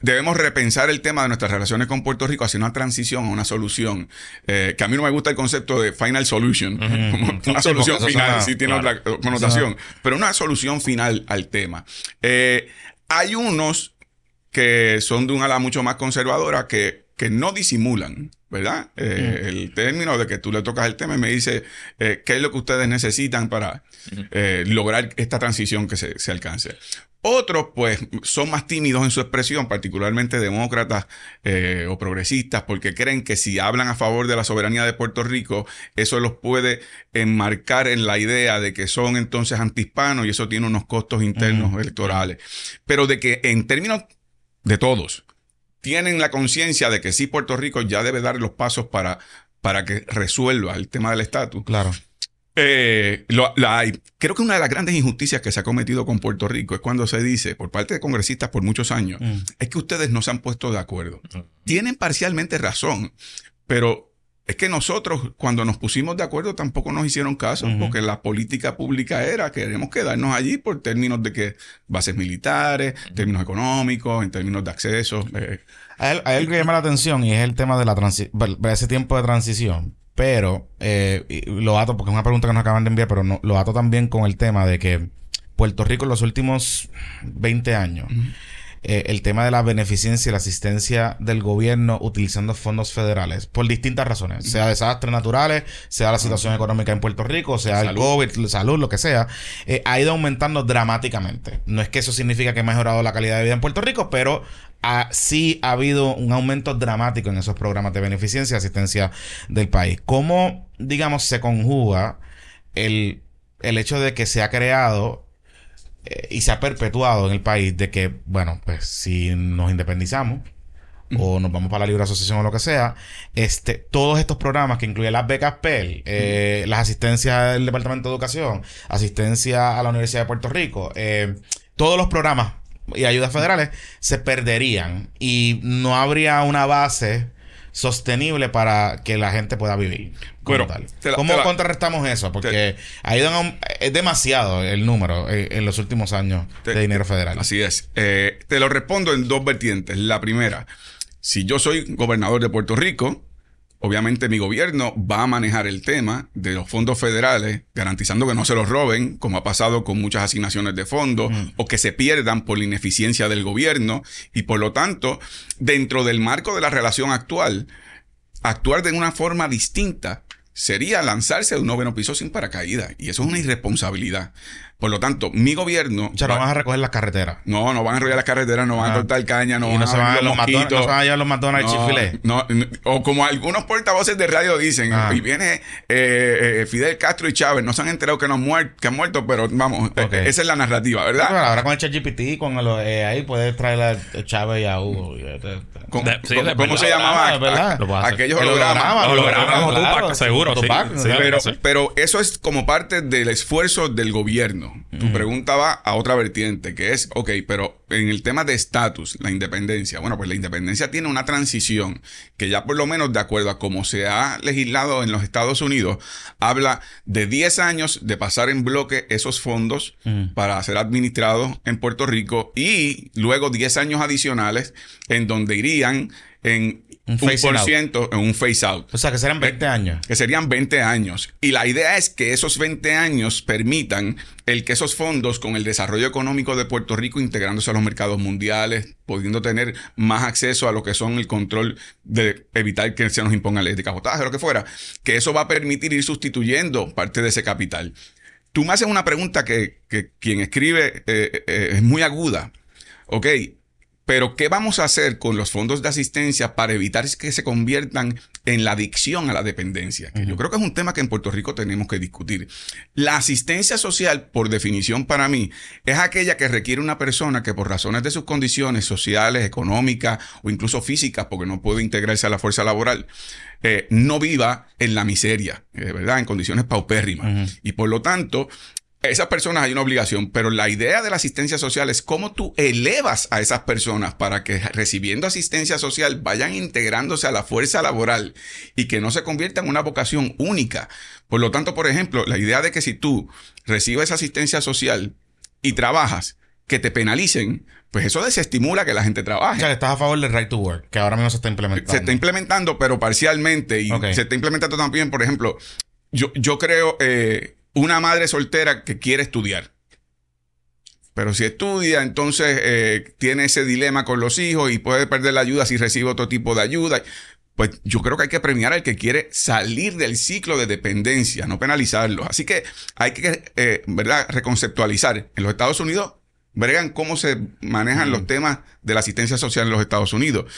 debemos repensar el tema de nuestras relaciones con Puerto Rico hacia una transición a una solución. Eh, que a mí no me gusta el concepto de final solution, como una solución final, suena- sí tiene claro. otra connotación, pero una solución final al tema. Eh, hay unos que son de un ala mucho más conservadora que, que no disimulan, ¿verdad? Eh, El término de que tú le tocas el tema y me dice eh, qué es lo que ustedes necesitan para eh, lograr esta transición que se, se alcance. Otros, pues, son más tímidos en su expresión, particularmente demócratas eh, o progresistas, porque creen que si hablan a favor de la soberanía de Puerto Rico, eso los puede enmarcar en la idea de que son entonces antihispanos y eso tiene unos costos internos electorales. Pero de que en términos de todos, tienen la conciencia de que sí Puerto Rico ya debe dar los pasos para, para que resuelva el tema del estatus. Claro. Eh, lo- la hay. Creo que una de las grandes injusticias que se ha cometido con Puerto Rico es cuando se dice, por parte de congresistas por muchos años, Mm. es que ustedes no se han puesto de acuerdo. Tienen parcialmente razón, pero es que nosotros cuando nos pusimos de acuerdo tampoco nos hicieron caso, porque la política pública era queremos quedarnos allí por términos de que bases militares, términos económicos, en términos de acceso. eh, Hay, hay algo que llama la atención y es el tema de la transi- ver- ver ese tiempo de transición. Pero eh, lo ato, porque es una pregunta que nos acaban de enviar, pero no, lo ato también con el tema de que Puerto Rico en los últimos 20 años, eh, el tema de la beneficencia y la asistencia del gobierno utilizando fondos federales, por distintas razones, sea desastres naturales, sea la situación económica en Puerto Rico, sea el. COVID, la salud, lo que sea, eh, ha ido aumentando dramáticamente. No es que eso significa que ha mejorado la calidad de vida en Puerto Rico, pero ah, sí ha habido un aumento dramático en esos programas de beneficencia y asistencia del país. ¿Cómo, digamos, se conjuga el, el hecho de que se ha creado eh, y se ha perpetuado en el país de que, bueno, pues si nos independizamos o nos vamos para la libre asociación o lo que sea, este, todos estos programas que incluyen las becas PEL, eh, las asistencias del Departamento de Educación, asistencia a la Universidad de Puerto Rico, eh, todos los programas y ayudas federales se perderían y no habría una base sostenible para que la gente pueda vivir. como Bueno, tal. te la- ¿Cómo te la- contrarrestamos eso? Porque ha ido es demasiado el número eh, en los últimos años Te- de dinero federal. Así es. Eh, te lo respondo en dos vertientes. La primera, si yo soy gobernador de Puerto Rico, obviamente mi gobierno va a manejar el tema de los fondos federales, garantizando que no se los roben, como ha pasado con muchas asignaciones de fondos, o que se pierdan por la ineficiencia del gobierno. Y por lo tanto, dentro del marco de la relación actual, actuar de una forma distinta sería lanzarse de un noveno piso sin paracaídas. Y eso es una irresponsabilidad. Por lo tanto, mi gobierno... O sea, no va- van a recoger las carreteras. no, no van a enrollar las carreteras, no van a cortar caña, no y van no a se van a, los McDonald's, no mosquitos. se van a llevar los McDonald's No, Chick-fil-A. no, no, o como algunos portavoces de radio dicen, Ah. y viene eh, eh, Fidel Castro y Chávez, no se han enterado que, no han muer- que han muerto, pero vamos, eh, esa es la narrativa, ¿verdad? Pero ahora con el ChatGPT, con el, eh, ahí puedes traer a Chávez y a Hugo. y, eh, ¿Cómo, De- sí, cómo- de cómo verdad, se llamaba? verdad. Aquellos Que lo hologramas. Hologramas, seguro. Pero eso es como parte del esfuerzo del gobierno. Tu pregunta va a otra vertiente, que es, ok, pero en el tema de estatus, la independencia, bueno, pues la independencia tiene una transición que ya por lo menos de acuerdo a cómo se ha legislado en los Estados Unidos, habla de 10 años de pasar en bloque esos fondos para ser administrados en Puerto Rico y luego 10 años adicionales en donde irían en Un un, por ciento, en un phase out O sea, que serán 20 años. que serían 20 años. Y la idea es que esos 20 años permitan el que esos fondos, con el desarrollo económico de Puerto Rico, integrándose a los mercados mundiales, pudiendo tener más acceso a lo que son el control de evitar que se nos imponga la ética botaje, lo que fuera, que eso va a permitir ir sustituyendo parte de ese capital. Tú me haces una pregunta que, que quien escribe eh, eh, es muy aguda. Ok, pero ¿qué vamos a hacer con los fondos de asistencia para evitar que se conviertan en la adicción a la dependencia? Que yo creo que es un tema que en Puerto Rico tenemos que discutir. La asistencia social, por definición para mí, es aquella que requiere una persona que por razones de sus condiciones sociales, económicas o incluso físicas, porque no puede integrarse a la fuerza laboral, eh, no viva en la miseria, eh, ¿verdad? En condiciones paupérrimas. Y por lo tanto, esas personas hay una obligación, pero la idea de la asistencia social es cómo tú elevas a esas personas para que recibiendo asistencia social vayan integrándose a la fuerza laboral y que no se convierta en una vocación única. Por lo tanto, por ejemplo, la idea de que si tú recibes asistencia social y trabajas, que te penalicen, pues eso desestimula que la gente O trabaje. sea, que estás a favor del right to work, que ahora mismo se está implementando. Se está implementando, pero parcialmente. Y se está implementando también, por ejemplo, yo, yo creo eh, una madre soltera que quiere estudiar. Pero si estudia, entonces eh, tiene ese dilema con los hijos y puede perder la ayuda si recibe otro tipo de ayuda. Pues yo creo que hay que premiar al que quiere salir del ciclo de dependencia, no penalizarlos. Así que hay que, eh, ¿verdad?, reconceptualizar. En los Estados Unidos, bregan cómo se manejan los temas de la asistencia social en los Estados Unidos.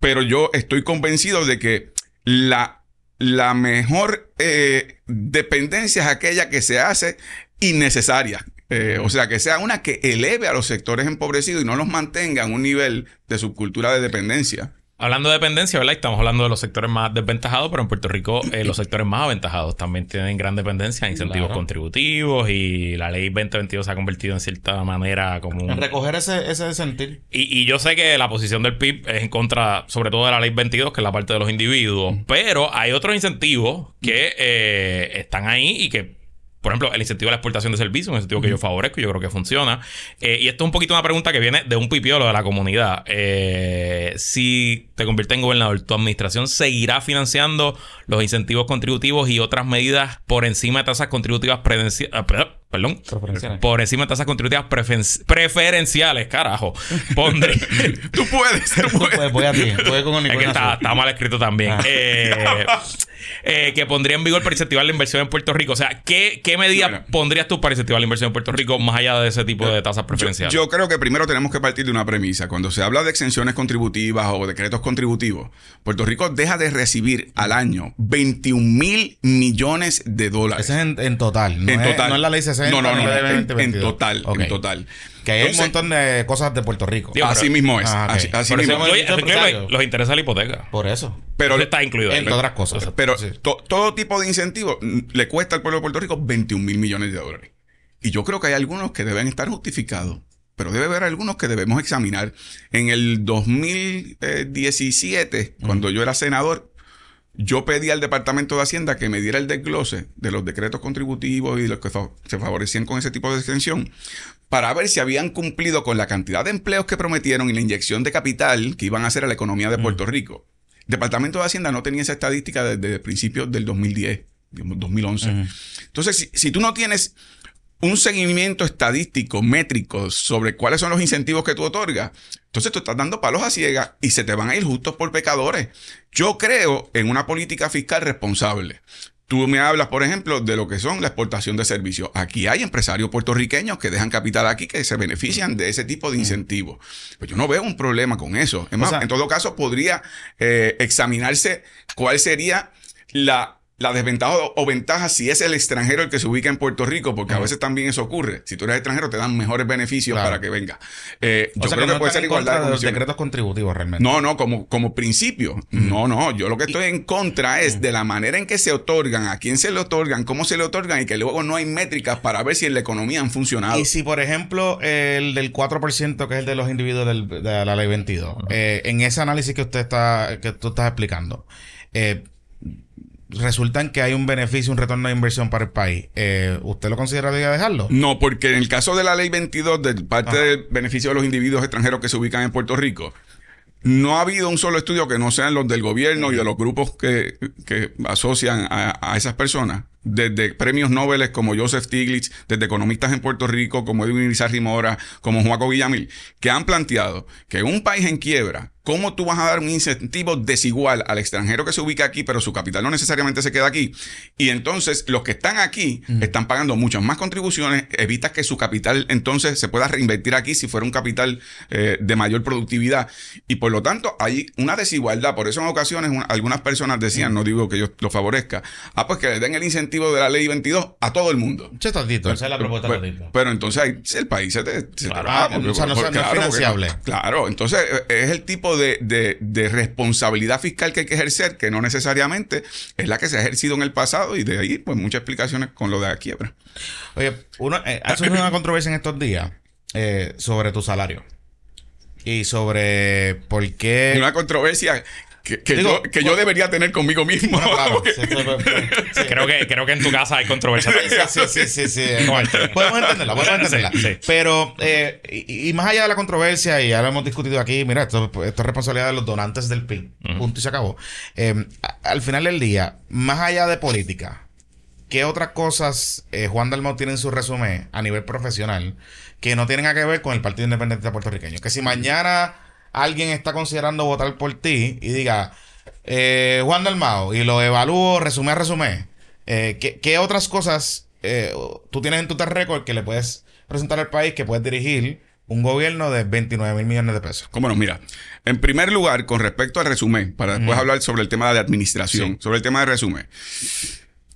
Pero yo estoy convencido de que la, la mejor eh, dependencia es aquella que se hace innecesaria. Eh, o sea, que sea una que eleve a los sectores empobrecidos y no los mantenga en un nivel de subcultura de dependencia. Hablando de dependencia, ¿verdad? Estamos hablando de los sectores más desventajados, pero en Puerto Rico eh, los sectores más aventajados también tienen gran dependencia en incentivos Claro. contributivos y la ley 2022 se ha convertido en cierta manera como un... En recoger ese, ese sentir. Y, y yo sé que la posición del PIB es en contra, sobre todo de la ley 22, que es la parte de los individuos, pero hay otros incentivos que eh, están ahí y que, por ejemplo, el incentivo a la exportación de servicios, un incentivo que yo favorezco y yo creo que funciona. Eh, y esto es un poquito una pregunta que viene de un pipiolo de la comunidad. Eh, si te conviertes en gobernador, ¿tu administración seguirá financiando los incentivos contributivos y otras medidas por encima de tasas contributivas ah, perdón, por encima de tasas contributivas preferenciales, carajo. Pondré. Tú puedes, tú puedes. Voy a ti. Voy con Es que está, mal escrito también. Ah. Eh, eh, que pondría en vigor para incentivar la inversión en Puerto Rico. O sea, ¿qué, qué medidas pondrías tú para incentivar la inversión en Puerto Rico más allá de ese tipo de tasas preferenciales? Yo creo que primero tenemos que partir de una premisa. Cuando se habla de exenciones contributivas o decretos contributivos, Puerto Rico deja de recibir al año 21 mil millones de dólares. Ese es en, en total. No en es, total. No es la ley 60. No, no, no. no, en, 2022. en total. En total. Que hay Entonces, un montón de cosas de Puerto Rico. Digo, así pero- mismo es. Ah. Así, mismo. Oye, los intereses de la hipoteca. Por eso. Pero, Eso está incluido. Entre otras cosas. pero Sí. to- todo tipo de incentivos mm, le cuesta al pueblo de Puerto Rico 21 mil millones de dólares. Y yo creo que hay algunos que deben estar justificados. Pero debe haber algunos que debemos examinar. En el 2017, cuando yo era senador, yo pedí al Departamento de Hacienda que me diera el desglose de los decretos contributivos y los que fa- se favorecían con ese tipo de extensión para ver si habían cumplido con la cantidad de empleos que prometieron y la inyección de capital que iban a hacer a la economía de Puerto Rico. Departamento de Hacienda no tenía esa estadística desde principios del 2010, digamos, 2011. Entonces, si, si tú no tienes un seguimiento estadístico, métrico sobre cuáles son los incentivos que tú otorgas, entonces tú estás dando palos a ciegas y se te van a ir justos por pecadores. Yo creo en una política fiscal responsable. Tú me hablas, por ejemplo, de lo que son la exportación de servicios. Aquí hay empresarios puertorriqueños que dejan capital aquí que se benefician de ese tipo de incentivos. Pues yo no veo un problema con eso. Es más, sea- en todo caso, podría eh, examinarse cuál sería la la desventaja o ventaja si es el extranjero el que se ubica en Puerto Rico, porque a veces también eso ocurre. Si tú eres extranjero, te dan mejores beneficios Claro. para que venga. Eh, O yo sea, creo que que, no puede ser igualdad de de los decretos contributivos realmente. No, no, como, como principio. No, no. Yo lo que estoy en contra es de la manera en que se otorgan, a quién se le otorgan, cómo se le otorgan y que luego no hay métricas para ver si en la economía han funcionado. Y si, por ejemplo, el del 4%, que es el de los individuos del- de la ley 22, eh, en ese análisis que usted está, que tú estás explicando, eh, resulta en que hay un beneficio, un retorno de inversión para el país. Eh, ¿Usted lo consideraría dejarlo? No, porque en el caso de la ley 22, de parte Ajá. del beneficio de los individuos extranjeros que se ubican en Puerto Rico, no ha habido un solo estudio que no sean los del gobierno y de los grupos que, que asocian a, a esas personas, desde premios Nobel como Joseph Stiglitz, desde economistas en Puerto Rico como Edwin Izarri Mora, como Juaco Villamil, que han planteado que un país en quiebra, ¿cómo tú vas a dar un incentivo desigual al extranjero que se ubica aquí, pero su capital no necesariamente se queda aquí? Y entonces los que están aquí están pagando muchas más contribuciones, evitas que su capital entonces se pueda reinvertir aquí si fuera un capital eh, de mayor productividad. Y por lo tanto hay una desigualdad. Por eso en ocasiones un- algunas personas decían, no digo que yo lo favorezca, ah, pues que le den el incentivo de la ley 22 a todo el mundo. Che. Esa es la propuesta, Pero, pero entonces ahí el país se te, se te Claro, va, o sea, no- no es porque financiable. claro, entonces eh, es el tipo de, de- de responsabilidad fiscal que hay que ejercer, que no necesariamente es la que se ha ejercido en el pasado, y de ahí, pues, muchas explicaciones con lo de la quiebra. Oye, uno, eh, ha surgido una controversia en estos días eh, sobre tu salario. Y sobre por qué... Una controversia que, que Digo, yo, que yo debería tener conmigo mismo. Bueno, claro, Porque- sí, sí, sí. Creo que, creo que en tu casa hay controversia. Sí, sí, sí, sí, sí. Podemos entenderla, podemos entenderla. Sí, sí. Pero, eh, y, y más allá de la controversia, y ya lo hemos discutido aquí, mira, esto, esto es responsabilidad de los donantes del PIB. Punto y se acabó. Eh, a- al final del día, más allá de política, ¿qué otras cosas eh, Juan Dalmau tiene en su resumen a nivel profesional que no tienen nada que ver con el Partido Independiente puertorriqueño? Que si mañana alguien está considerando votar por ti y diga, eh, Juan Dalmau, y lo evalúo resumen a resumen, eh, ¿qué, qué otras cosas eh, tú tienes en tu record que le puedes presentar al país que puedes dirigir un gobierno de 29 mil millones de pesos? Cómo no, mira. En primer lugar, con respecto al resumen, para después hablar sobre el tema de administración, sobre el tema de resumen.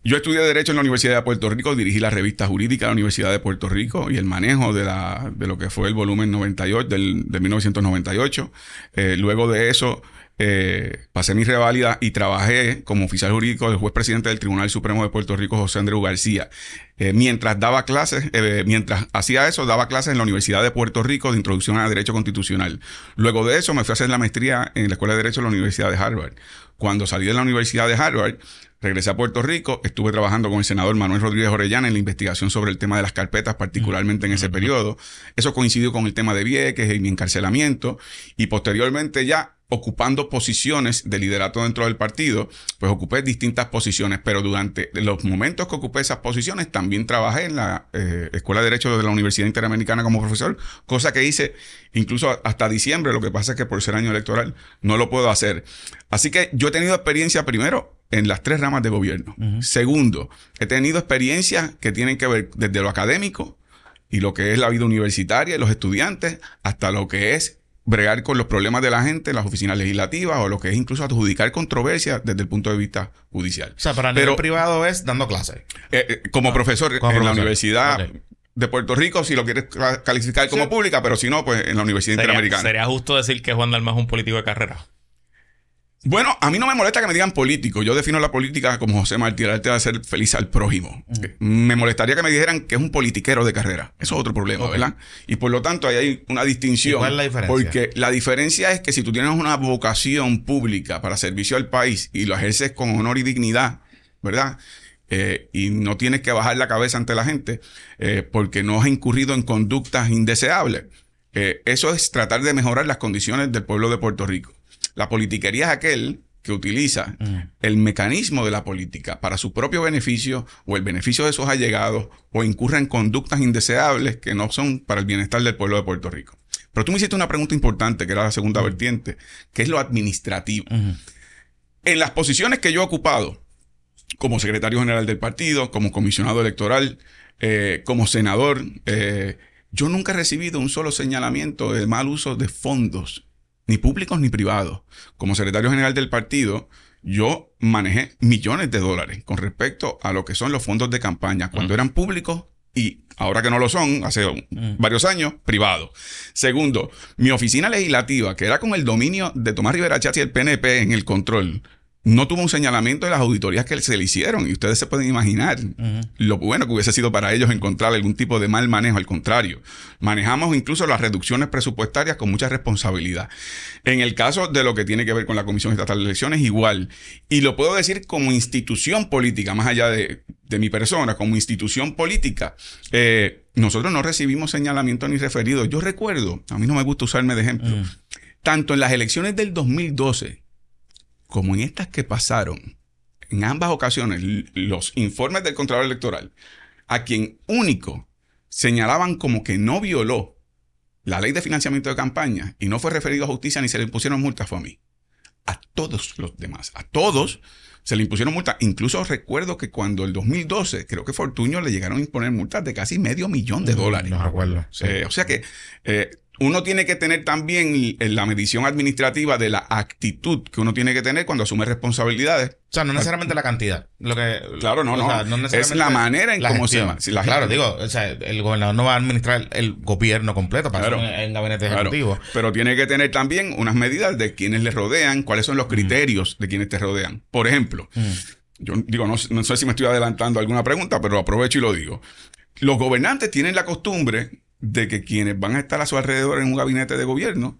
Yo estudié Derecho en la Universidad de Puerto Rico, dirigí la revista jurídica de la Universidad de Puerto Rico y el manejo de, la, de lo que fue el volumen 98 del, de 1998. Eh, luego de eso, eh, pasé mi reválida y trabajé como oficial jurídico del juez presidente del Tribunal Supremo de Puerto Rico, José Andreu García. Eh, mientras daba clases, mientras hacía eso, daba clases en la Universidad de Puerto Rico de Introducción a Derecho Constitucional. Luego de eso, me fui a hacer la maestría en la Escuela de Derecho de la Universidad de Harvard. Cuando salí de la Universidad de Harvard, regresé a Puerto Rico, estuve trabajando con el senador Manuel Rodríguez Orellana en la investigación sobre el tema de las carpetas, particularmente en ese periodo. Eso coincidió con el tema de Vieques y mi encarcelamiento. Y posteriormente ya ocupando posiciones de liderato dentro del partido, pues ocupé distintas posiciones, pero durante los momentos que ocupé esas posiciones también trabajé en la eh, Escuela de Derecho de la Universidad Interamericana como profesor, cosa que hice incluso hasta diciembre, lo que pasa es que por ser año electoral no lo puedo hacer. Así que yo he tenido experiencia primero en las tres ramas de gobierno. Segundo, he tenido experiencias que tienen que ver desde lo académico y lo que es la vida universitaria y los estudiantes, hasta lo que es bregar con los problemas de la gente en las oficinas legislativas o lo que es incluso adjudicar controversias desde el punto de vista judicial. O sea, para el Pero- nivel privado es dando clases. Eh, eh, como profesor como en la profesor. Universidad de Puerto Rico, si lo quieres calificar como Sí. pública, pero si no, pues en la Universidad Sería, Interamericana. sería justo decir que Juan Dalma es un político de carrera. Bueno, a mí no me molesta que me digan político. Yo defino la política como José Martí, el arte de hacer feliz al prójimo. Me molestaría que me dijeran que es un politiquero de carrera. Eso es otro problema. ¿verdad? Y por lo tanto, ahí hay una distinción. ¿Y cuál es la diferencia? Porque la diferencia es que si tú tienes una vocación pública para servicio al país y lo ejerces con honor y dignidad, ¿verdad? Eh, y no tienes que bajar la cabeza ante la gente eh, porque no has incurrido en conductas indeseables. Eh, eso es tratar de mejorar las condiciones del pueblo de Puerto Rico. La politiquería es aquel que utiliza el mecanismo de la política para su propio beneficio o el beneficio de sus allegados o incurre en conductas indeseables que no son para el bienestar del pueblo de Puerto Rico. Pero tú me hiciste una pregunta importante, que era la segunda vertiente, que es lo administrativo. En las posiciones que yo he ocupado, como secretario general del partido, como comisionado electoral, eh, como senador, eh, yo nunca he recibido un solo señalamiento de mal uso de fondos, ni públicos ni privados. Como secretario general del partido, yo manejé millones de dólares con respecto a lo que son los fondos de campaña cuando eran públicos y ahora que no lo son, hace varios años, privados. Segundo, mi oficina legislativa, que era con el dominio de Tomás Rivera Chatz y el PNP en el control, no tuvo un señalamiento de las auditorías que se le hicieron. Y ustedes se pueden imaginar lo bueno que hubiese sido para ellos encontrar algún tipo de mal manejo. Al contrario, manejamos incluso las reducciones presupuestarias con mucha responsabilidad. En el caso de lo que tiene que ver con la Comisión Estatal de Elecciones, igual. Y lo puedo decir como institución política, más allá de, mi persona, como institución política. Eh, nosotros no recibimos señalamiento ni referido. Yo recuerdo, a mí no me gusta usarme de ejemplo, tanto en las elecciones del 2012 como en estas que pasaron, en ambas ocasiones, los informes del Contralor Electoral, a quien único señalaban como que no violó la ley de financiamiento de campaña y no fue referido a justicia ni se le impusieron multas fue a mí. A todos los demás, a todos se le impusieron multas. Incluso recuerdo que cuando el 2012, creo que Fortuño le llegaron a imponer multas de casi medio millón de dólares. No recuerdo. Eh, o sea que eh, uno tiene que tener también la medición administrativa de la actitud que uno tiene que tener cuando asume responsabilidades. O sea, no necesariamente la cantidad. Lo que, claro, no, no. es la manera en cómo se Claro, digo, o sea, el gobernador no va a administrar el gobierno completo para claro, en gabinete ejecutivo. Pero tiene que tener también unas medidas de quienes le rodean, cuáles son los mm. criterios de quienes te rodean. Por ejemplo, mm. yo digo, no, no sé si me estoy adelantando alguna pregunta, pero aprovecho y lo digo. Los gobernantes tienen la costumbre de que quienes van a estar a su alrededor en un gabinete de gobierno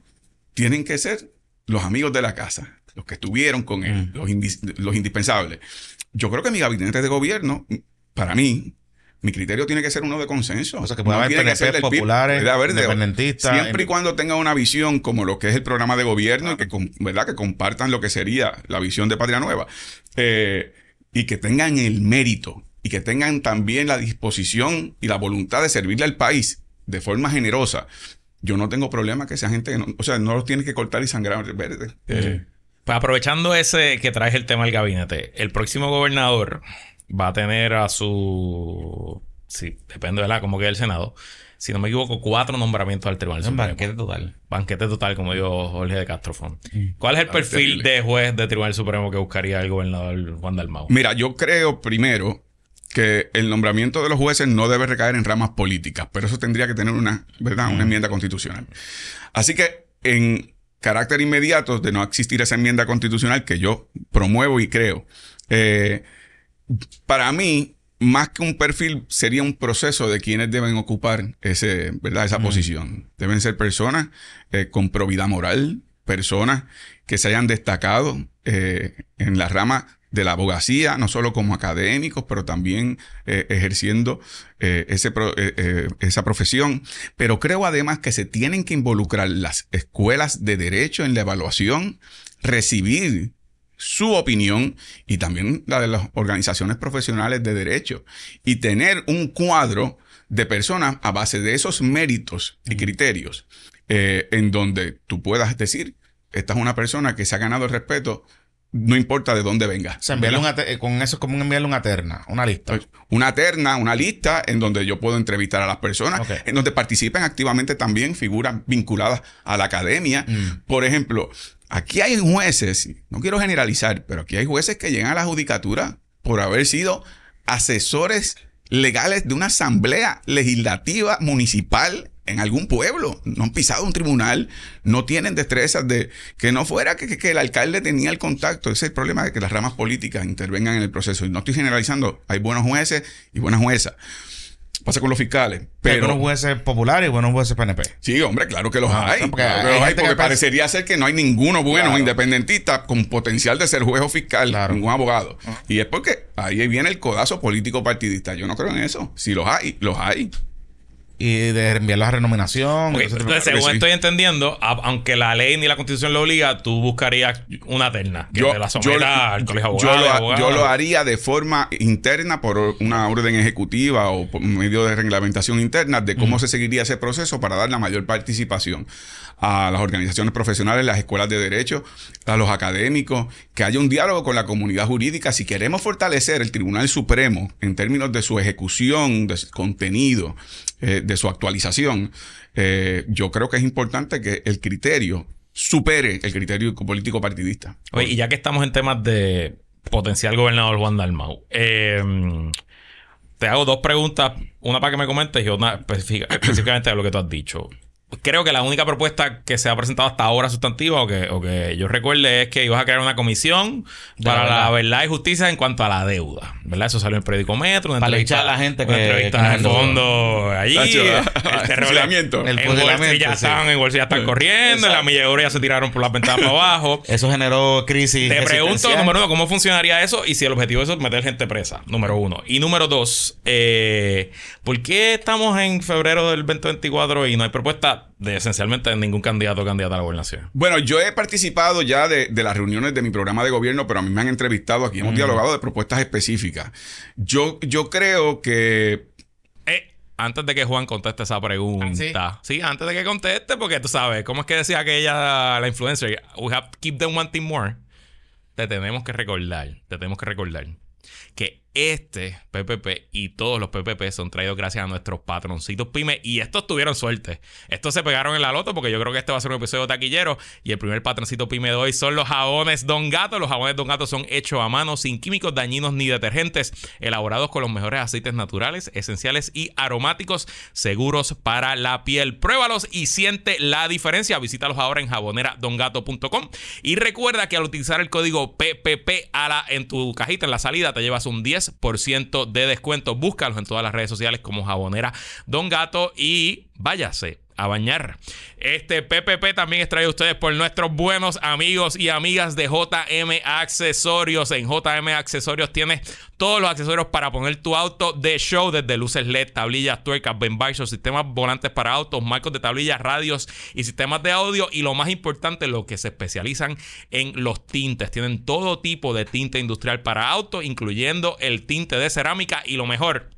tienen que ser los amigos de la casa, los que estuvieron con él, mm. los, indispensables. Yo creo que mi gabinete de gobierno, para mí, mi criterio tiene que ser uno de consenso. O sea, que puede haber populares, independentistas. Siempre y cuando tenga una visión como lo que es el programa de gobierno y que, ¿verdad? que compartan lo que sería la visión de Patria Nueva. Eh, y que tengan el mérito y que tengan también la disposición y la voluntad de servirle al país de forma generosa, yo no tengo problema que esa gente, o sea, no los tiene que cortar y sangrar verde. Eh, pues aprovechando ese que traes el tema del gabinete, el próximo gobernador va a tener a su. Sí, depende de la, como que el Senado. Si no me equivoco, cuatro nombramientos al Tribunal Supremo. Banquete total. Banquete total, como dijo Jorge de Castrofón. ¿Cuál es el perfil de juez de Tribunal Supremo que buscaría el gobernador Juan Dalmau? Mira, yo creo primero que el nombramiento de los jueces no debe recaer en ramas políticas, pero eso tendría que tener una, ¿verdad? una enmienda constitucional. Así que en carácter inmediato de no existir esa enmienda constitucional que yo promuevo y creo, eh, para mí, más que un perfil, sería un proceso de quienes deben ocupar ese, ¿verdad? esa posición. Deben ser personas eh, con probidad moral, personas que se hayan destacado eh, en la rama de la abogacía, no solo como académicos, pero también eh, ejerciendo eh, ese eh, esa profesión. Pero creo además que se tienen que involucrar las escuelas de derecho en la evaluación, recibir su opinión y también la de las organizaciones profesionales de derecho y tener un cuadro de personas a base de esos méritos y criterios en donde tú puedas decir, esta es una persona que se ha ganado el respeto no importa de dónde venga. O sea, eh, con eso es como enviarle una terna, una lista. Una terna, una lista en donde yo puedo entrevistar a las personas, en donde participen activamente también figuras vinculadas a la academia. Mm. Por ejemplo, aquí hay jueces, no quiero generalizar, pero aquí hay jueces que llegan a la judicatura por haber sido asesores legales de una asamblea legislativa municipal en algún pueblo, no han pisado un tribunal, no tienen destrezas de que no fuera que, el alcalde tenía el contacto. Ese es el problema de que las ramas políticas intervengan en el proceso. Y no estoy generalizando, hay buenos jueces y buenas juezas. Pasa con los fiscales. Pero, hay buenos jueces populares y buenos jueces PNP. Sí, hombre, claro que los ah, hay. Porque, porque parecería ser que no hay ninguno bueno independentista con potencial de ser juez o fiscal, ningún abogado. Ah. Y es porque ahí viene el codazo político partidista. Yo no creo en eso. Si los hay, los hay y de enviar la renominación. entonces, según estoy entendiendo, aunque la ley ni la constitución lo obliga, tú buscarías una terna que yo, la al colegio abogado, yo, lo, haría de forma interna por una orden ejecutiva o por medio de reglamentación interna de cómo se seguiría ese proceso para dar la mayor participación a las organizaciones profesionales, las escuelas de derecho, a los académicos, que haya un diálogo con la comunidad jurídica. Si queremos fortalecer el Tribunal Supremo en términos de su ejecución, de su contenido, eh, de su actualización, eh, yo creo que es importante que el criterio supere el criterio político partidista. Oye, y ya que estamos en temas de potencial gobernador Juan Dalmau, eh, te hago dos preguntas, una para que me comentes y específica- específicamente de lo que tú has dicho. Creo que la única propuesta que se ha presentado hasta ahora sustantiva o que, o que yo recuerde es que ibas a crear una comisión De para la la verdad. verdad y justicia en cuanto a la deuda. ¿Verdad? Eso salió en el periódico Metro. Una Para entrevista- a la gente una que- entrevista que en el fondo allí. El terror- fusilamiento. El fusilamiento, ya sí. estaban, en Street ya están corriendo, en la milladura ya se tiraron por las ventanas para abajo. Eso generó crisis. Te pregunto, número uno, ¿cómo funcionaría eso? Y si el objetivo de eso es meter gente presa, número uno. Y número dos, eh, ¿por qué estamos en febrero del 2024 y no hay propuesta de esencialmente ningún candidato o candidata a la gobernación? Bueno, yo he participado ya de, de las reuniones de mi programa de gobierno, pero a mí me han entrevistado aquí, hemos dialogado de propuestas específicas. Yo, yo creo que Eh, antes de que Juan conteste esa pregunta. sí? antes de que conteste, porque tú sabes, ¿cómo es que decía aquella, la influencer? We have to keep them wanting more. Te tenemos que recordar, te tenemos que recordar que este PPP y todos los PPP son traídos gracias a nuestros patroncitos pyme y estos tuvieron suerte. Estos se pegaron en la loto porque yo creo que este va a ser un episodio taquillero y el primer patroncito pyme de hoy son los jabones Don Gato. Los jabones Don Gato son hechos a mano, sin químicos dañinos ni detergentes, elaborados con los mejores aceites naturales, esenciales y aromáticos, seguros para la piel. Pruébalos y siente la diferencia. Visítalos ahora en jaboneradongato.com y recuerda que al utilizar el código PPP a la- en tu cajita en la salida te llevas un 10% de descuento. Búscalos en todas las redes sociales como Jabonera Don Gato y váyase a bañar. Este PPP también es traído ustedes por nuestros buenos amigos y amigas de JM Accesorios. En JM Accesorios tienes todos los accesorios para poner tu auto de show, desde luces LED, tablillas, tuercas, Ben Bison, sistemas volantes para autos, marcos de tablillas, radios y sistemas de audio. Y lo más importante, lo que se especializan en los tintes. Tienen todo tipo de tinte industrial para autos, incluyendo el tinte de cerámica y lo mejor.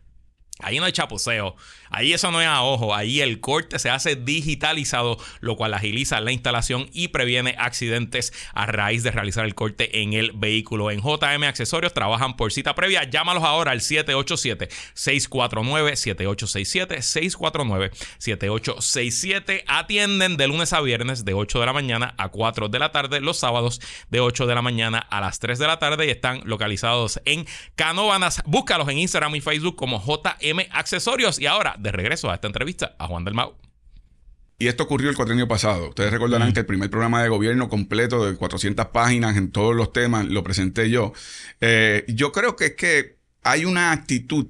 Ahí no hay chapuceo. Ahí eso no es a ojo. Ahí el corte se hace digitalizado, lo cual agiliza la instalación y previene accidentes a raíz de realizar el corte en el vehículo. En JM Accesorios trabajan por cita previa. Llámalos ahora al 787-649-7867. 649-7867. Atienden de lunes a viernes de 8 de la mañana a 4 de la tarde. Los sábados de 8 de la mañana a las 3 de la tarde. Y están localizados en Canóvanas. Búscalos en Instagram y Facebook como JM Accesorios. Y ahora, de regreso a esta entrevista a Juan del Mau. Y esto ocurrió el cuatrienio pasado. Ustedes recordarán que el primer programa de gobierno completo de 400 páginas en todos los temas lo presenté yo. Eh, yo creo que es que hay una actitud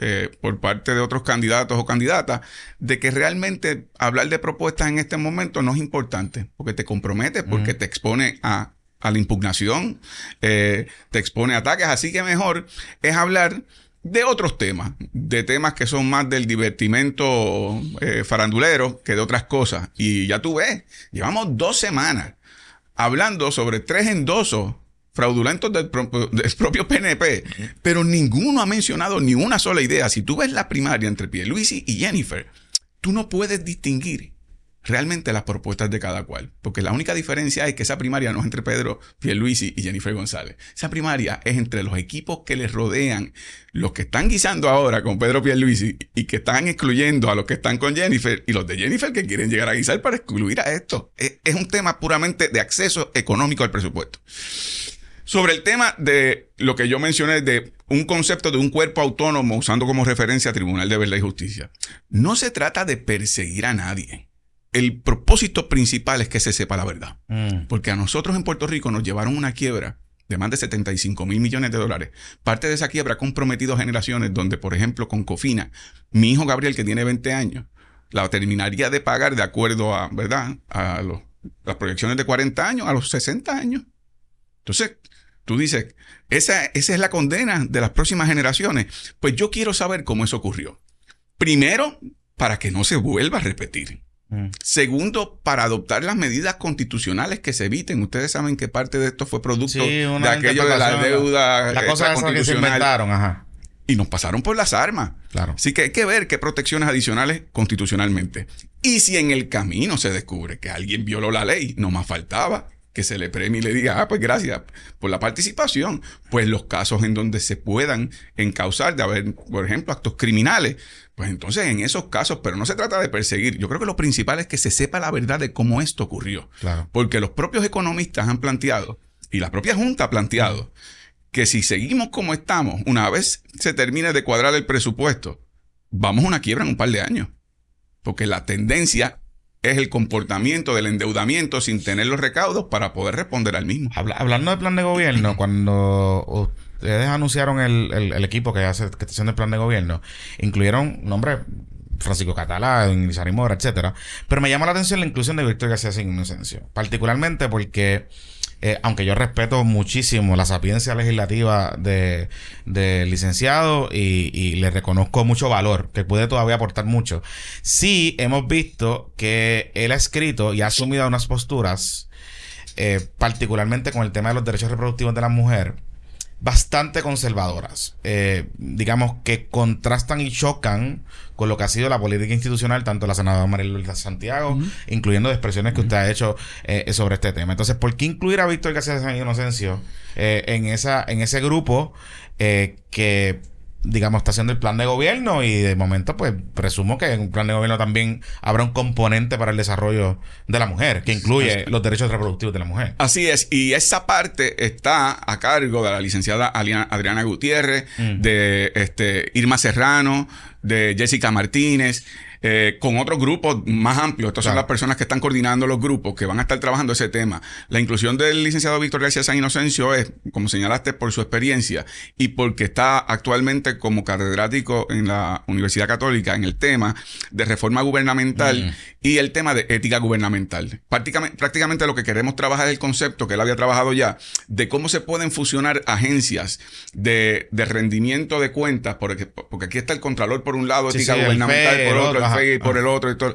eh, por parte de otros candidatos o candidatas de que realmente hablar de propuestas en este momento no es importante, porque te compromete, porque te expone a, a la impugnación, eh, te expone a ataques. Así que mejor es hablar de otros temas, de temas que son más del divertimento eh, farandulero que de otras cosas. Y ya tú ves, llevamos dos semanas hablando sobre tres endosos fraudulentos del, pro- del propio PNP, pero ninguno ha mencionado ni una sola idea. Si tú ves la primaria entre Pierluisi y Jennifer, tú no puedes distinguir realmente las propuestas de cada cual, porque la única diferencia es que esa primaria no es entre Pedro Pierluisi y Jennifer González. Esa primaria es entre los equipos que les rodean, los que están guisando ahora con Pedro Pierluisi y que están excluyendo a los que están con Jennifer y los de Jennifer que quieren llegar a guisar para excluir a esto. Es, es un tema puramente de acceso económico al presupuesto. Sobre el tema de lo que yo mencioné de un concepto de un cuerpo autónomo usando como referencia Tribunal de Verdad y Justicia, no se trata de perseguir a nadie. El propósito principal es que se sepa la verdad. Mm. Porque a nosotros en Puerto Rico nos llevaron una quiebra de más de 75 mil millones de dólares. Parte de esa quiebra ha comprometido generaciones donde, por ejemplo, con Cofina, mi hijo Gabriel, que tiene 20 años, la terminaría de pagar de acuerdo a, ¿verdad? A los- las proyecciones de 40 años, a los 60 años. Entonces, tú dices, esa, esa es la condena de las próximas generaciones. Pues yo quiero saber cómo eso ocurrió. Primero, para que no se vuelva a repetir. Mm. Segundo, para adoptar las medidas constitucionales que se eviten. Ustedes saben que parte de esto fue producto Sí, de aquello de la deuda La cosa que se inventaron, ajá. Y nos pasaron por las armas. Claro. Así que hay que ver qué protecciones adicionales constitucionalmente. Y si en el camino se descubre que alguien violó la ley, no más faltaba que se le premie y le diga, ah, pues gracias por la participación, pues los casos en donde se puedan encauzar de haber, por ejemplo, actos criminales, pues entonces en esos casos, pero no se trata de perseguir, yo creo que lo principal es que se sepa la verdad de cómo esto ocurrió, Claro. porque los propios economistas han planteado, y la propia Junta ha planteado, que si seguimos como estamos, una vez se termine de cuadrar el presupuesto, vamos a una quiebra en un par de años. Porque la tendencia es el comportamiento del endeudamiento sin tener los recaudos para poder responder al mismo. Habla- hablando de plan de gobierno, cuando ustedes anunciaron el, el- equipo que hace que está el plan de gobierno, incluyeron nombres Francisco Catalá, Inglesari Mora, etcétera. Pero me llama la atención la inclusión de Víctor García sin inocencio. Particularmente porque, eh, aunque yo respeto muchísimo la sapiencia legislativa de, del licenciado y, y le reconozco mucho valor, que puede todavía aportar mucho, sí hemos visto que él ha escrito y ha asumido unas posturas eh, particularmente con el tema de los derechos reproductivos de la mujer, bastante conservadoras. Eh, digamos que contrastan y chocan con lo que ha sido la política institucional, tanto la senadora María Luisa Santiago, incluyendo expresiones que usted ha hecho eh, sobre este tema. Entonces, ¿por qué incluir a Víctor García de San Inocencio eh, en, esa, en ese grupo eh, que digamos, está haciendo el plan de gobierno y de momento, pues, presumo que en un plan de gobierno también habrá un componente para el desarrollo de la mujer, que incluye los derechos reproductivos de la mujer. Así es, y esa parte está a cargo de la licenciada Adriana Gutiérrez, de este, Irma Serrano, de Jessica Martínez, eh, con otros grupos más amplios. Estas son las personas que están coordinando los grupos que van a estar trabajando ese tema. La inclusión del licenciado Víctor García San Inocencio es, como señalaste, por su experiencia y porque está actualmente como catedrático en la Universidad Católica en el tema de reforma gubernamental y el tema de ética gubernamental. Prácticamente, prácticamente lo que queremos trabajar es el concepto que él había trabajado ya de cómo se pueden fusionar agencias de, de rendimiento de cuentas, porque, porque aquí está el contralor por un lado, Sí, ética sí, gubernamental por otro, FEI por el otro y todo.